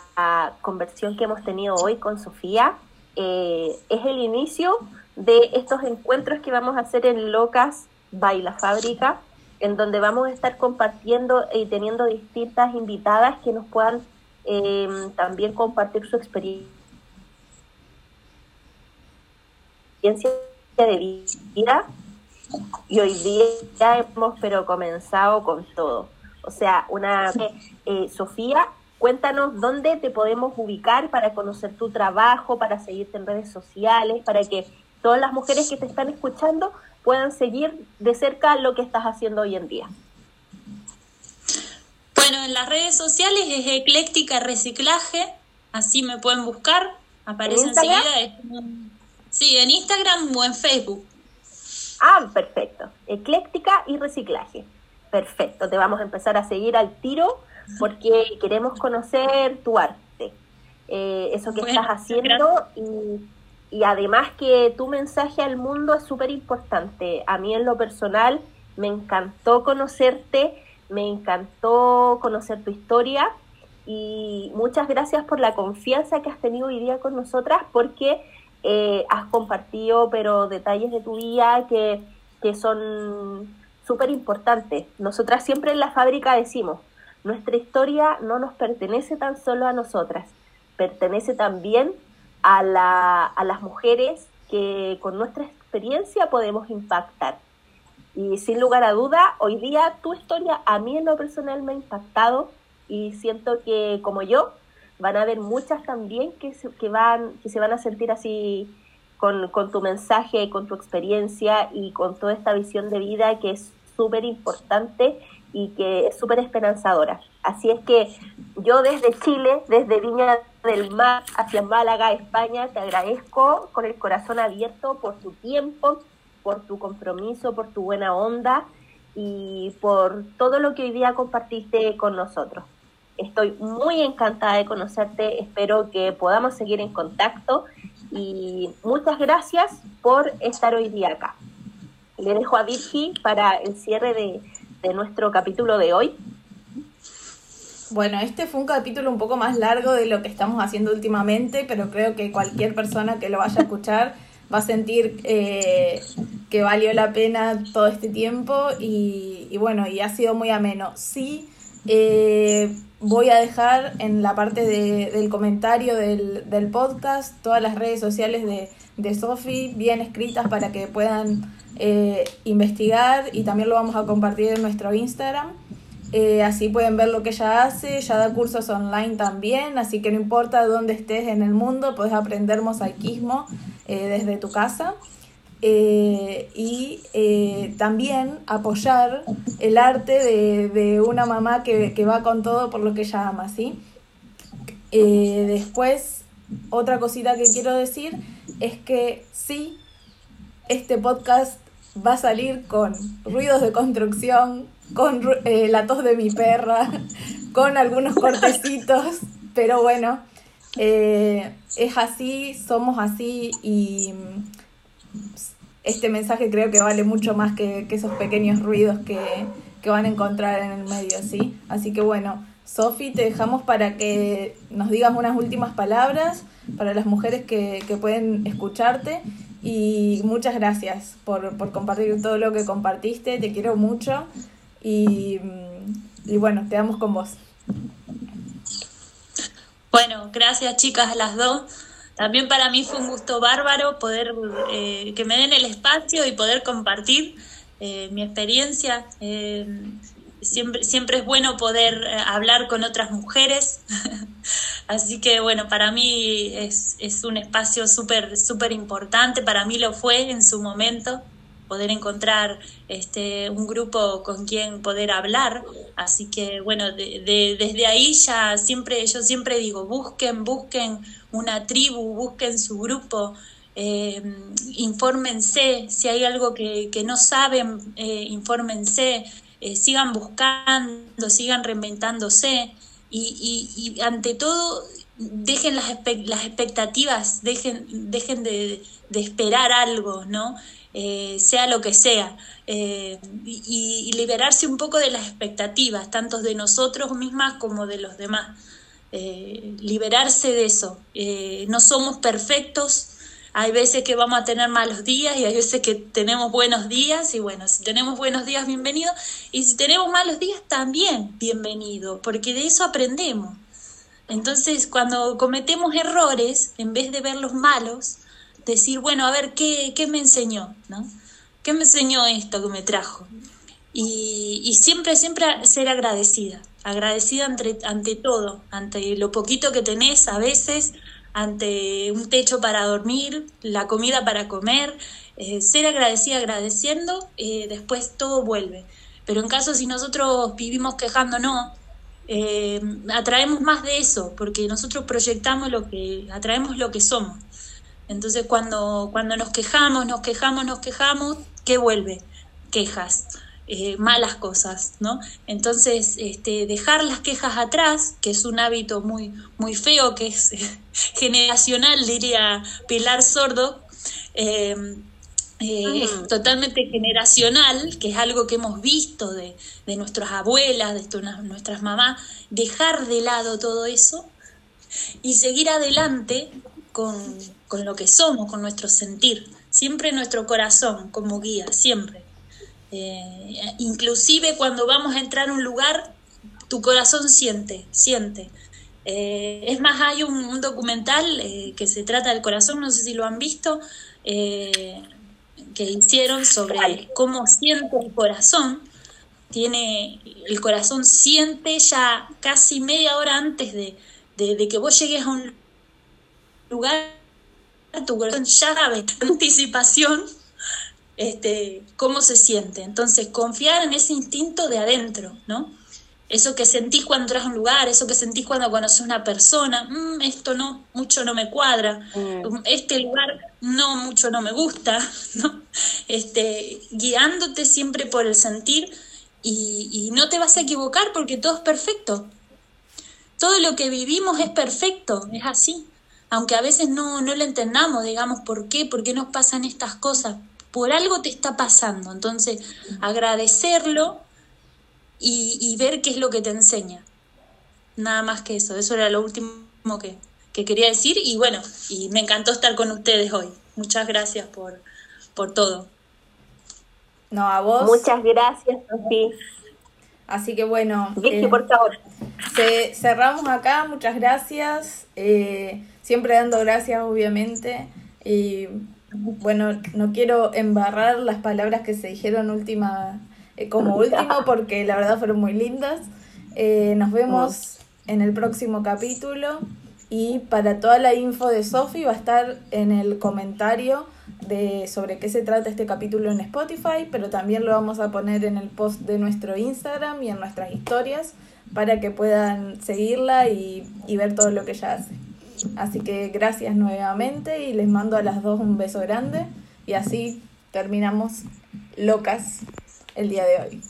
conversión que hemos tenido hoy con Sofía. eh, es el inicio de estos encuentros que vamos a hacer en Locas Baila Fábrica, en donde vamos a estar compartiendo y teniendo distintas invitadas que nos puedan eh, también compartir su experiencia de vida. Y hoy día ya hemos pero comenzado con todo. O sea, una eh, Sofía, cuéntanos dónde te podemos ubicar para conocer tu trabajo, para seguirte en redes sociales, para que todas las mujeres que te están escuchando puedan seguir de cerca lo que estás haciendo hoy en día. Bueno, en las redes sociales es Ecléctica Reciclaje, así me pueden buscar, aparece enseguida. Sí, en Instagram o en Facebook. Ah, perfecto. Ecléctica y reciclaje. Perfecto, te vamos a empezar a seguir al tiro porque queremos conocer tu arte, eh, eso que estás haciendo y y además que tu mensaje al mundo es súper importante. A mí en lo personal me encantó conocerte, me encantó conocer tu historia y muchas gracias por la confianza que has tenido hoy día con nosotras porque eh, has compartido pero detalles de tu vida que, que son súper importantes. Nosotras siempre en la fábrica decimos, nuestra historia no nos pertenece tan solo a nosotras, pertenece también a, la, a las mujeres que con nuestra experiencia podemos impactar. Y sin lugar a duda, hoy día tu historia a mí en lo personal me ha impactado y siento que como yo van a haber muchas también que se, que van, que se van a sentir así con, con tu mensaje, con tu experiencia y con toda esta visión de vida que es súper importante y que es súper esperanzadora. Así es que yo desde Chile, desde Viña del Mar hacia Málaga, España, te agradezco con el corazón abierto por tu tiempo, por tu compromiso, por tu buena onda y por todo lo que hoy día compartiste con nosotros. Estoy muy encantada de conocerte, espero que podamos seguir en contacto y muchas gracias por estar hoy día acá. Le dejo a Virgi para el cierre de, de nuestro capítulo de hoy. Bueno, este fue un capítulo un poco más largo de lo que estamos haciendo últimamente, pero creo que cualquier persona que lo vaya a escuchar va a sentir eh, que valió la pena todo este tiempo y, bueno, y ha sido muy ameno. Sí, eh, voy a dejar en la parte del comentario del, del, podcast todas las redes sociales de, de Sofi bien escritas para que puedan eh, investigar y también lo vamos a compartir en nuestro Instagram. Eh, así pueden ver lo que ella hace, ella da cursos online también, así que no importa dónde estés en el mundo, puedes aprender mosaicismo eh, desde tu casa. Y también apoyar el arte de, una mamá que, que, va con todo por lo que ella ama, ¿sí? después, otra cosita que quiero decir es que sí, este podcast va a salir con ruidos de construcción, con eh, la tos de mi perra, con algunos cortecitos, pero bueno, eh, es así, somos así y este mensaje creo que vale mucho más que, esos pequeños ruidos que, van a encontrar en el medio, ¿sí? Así que bueno, Sofi, te dejamos para que nos digas unas últimas palabras para las mujeres que, que pueden escucharte y muchas gracias por, por, compartir todo lo que compartiste, te quiero mucho y, y bueno, te damos con vos. Bueno, gracias chicas a las dos. También para mí fue un gusto bárbaro poder eh, que me den el espacio y poder compartir eh, mi experiencia. Eh, siempre, siempre es bueno poder hablar con otras mujeres. Así que bueno, para mí es, es un espacio súper, súper importante. Para mí lo fue en su momento poder encontrar este, un grupo con quien poder hablar. Así que bueno, de, desde ahí ya siempre, yo siempre digo, busquen, busquen una tribu, busquen su grupo, eh, infórmense, si hay algo que, que no saben, eh, infórmense, eh, sigan buscando, sigan reinventándose y, y, y ante todo dejen las, las expectativas, dejen, dejen de, de esperar algo, ¿no? Eh, sea lo que sea, eh, y, liberarse un poco de las expectativas, tanto de nosotros mismas como de los demás. eh, liberarse de eso. No somos perfectos, hay veces que vamos a tener malos días y hay veces que tenemos buenos días y bueno, si tenemos buenos días, bienvenido. Y si tenemos malos días, también bienvenido, porque de eso aprendemos. Entonces, cuando cometemos errores, en vez de ver los malos, decir, bueno, a ver, ¿qué, qué me enseñó? ¿no? ¿Qué me enseñó esto que me trajo? Y, y siempre, siempre ser agradecida, agradecida ante, ante todo, ante lo poquito que tenés a veces, ante un techo para dormir, la comida para comer, eh, ser agradecida agradeciendo, eh, después todo vuelve. Pero en caso si nosotros vivimos quejándonos, eh, atraemos más de eso, porque nosotros proyectamos lo que, atraemos lo que somos. Entonces cuando, cuando nos quejamos, nos quejamos, nos quejamos, ¿qué vuelve? Quejas. Eh, malas cosas, ¿no? Entonces, este, dejar las quejas atrás, que es un hábito muy, muy feo, que es generacional, diría Pilar Sordo, eh, eh, es totalmente generacional, que es algo que hemos visto de, de nuestras abuelas, de nuestras mamás, dejar de lado todo eso y seguir adelante con, con lo que somos, con nuestro sentir, siempre nuestro corazón como guía, siempre. Eh, inclusive cuando vamos a entrar a un lugar, tu corazón siente, siente. Eh, es más, hay un, documental eh, que se trata del corazón, no sé si lo han visto, que hicieron sobre cómo siente el corazón. Tiene, el corazón siente ya casi media hora antes de, de que vos llegues a un lugar, tu corazón ya sabe anticipación este, cómo se siente. Entonces, confiar en ese instinto de adentro, ¿no? Eso que sentís cuando entras a un lugar, eso que sentís cuando conoces a una persona, mm, esto no, mucho no me cuadra, mm. este lugar no, mucho no me gusta, ¿no? Este, guiándote siempre por el sentir y, y no te vas a equivocar porque todo es perfecto. Todo lo que vivimos es perfecto, es así. Aunque a veces no, no lo entendamos, digamos, ¿por qué? ¿Por qué nos pasan estas cosas? por algo te está pasando. Entonces, agradecerlo y, ver qué es lo que te enseña. Nada más que eso. Eso era lo último que, quería decir. Y bueno, y me encantó estar con ustedes hoy. Muchas gracias por, por todo. No, a vos. Muchas gracias, Sofía. Así que bueno. Vicky, eh, por favor. cerramos acá, muchas gracias. Eh, siempre dando gracias, obviamente. Y bueno, no quiero embarrar las palabras que se dijeron última, eh, como último porque la verdad fueron muy lindas. Eh, nos vemos en el próximo capítulo y para toda la info de Sofi va a estar en el comentario de sobre qué se trata este capítulo en Spotify, pero también lo vamos a poner en el post de nuestro Instagram y en nuestras historias para que puedan seguirla y, y ver todo lo que ella hace. Así que gracias nuevamente y les mando a las dos un beso grande y así terminamos locas el día de hoy.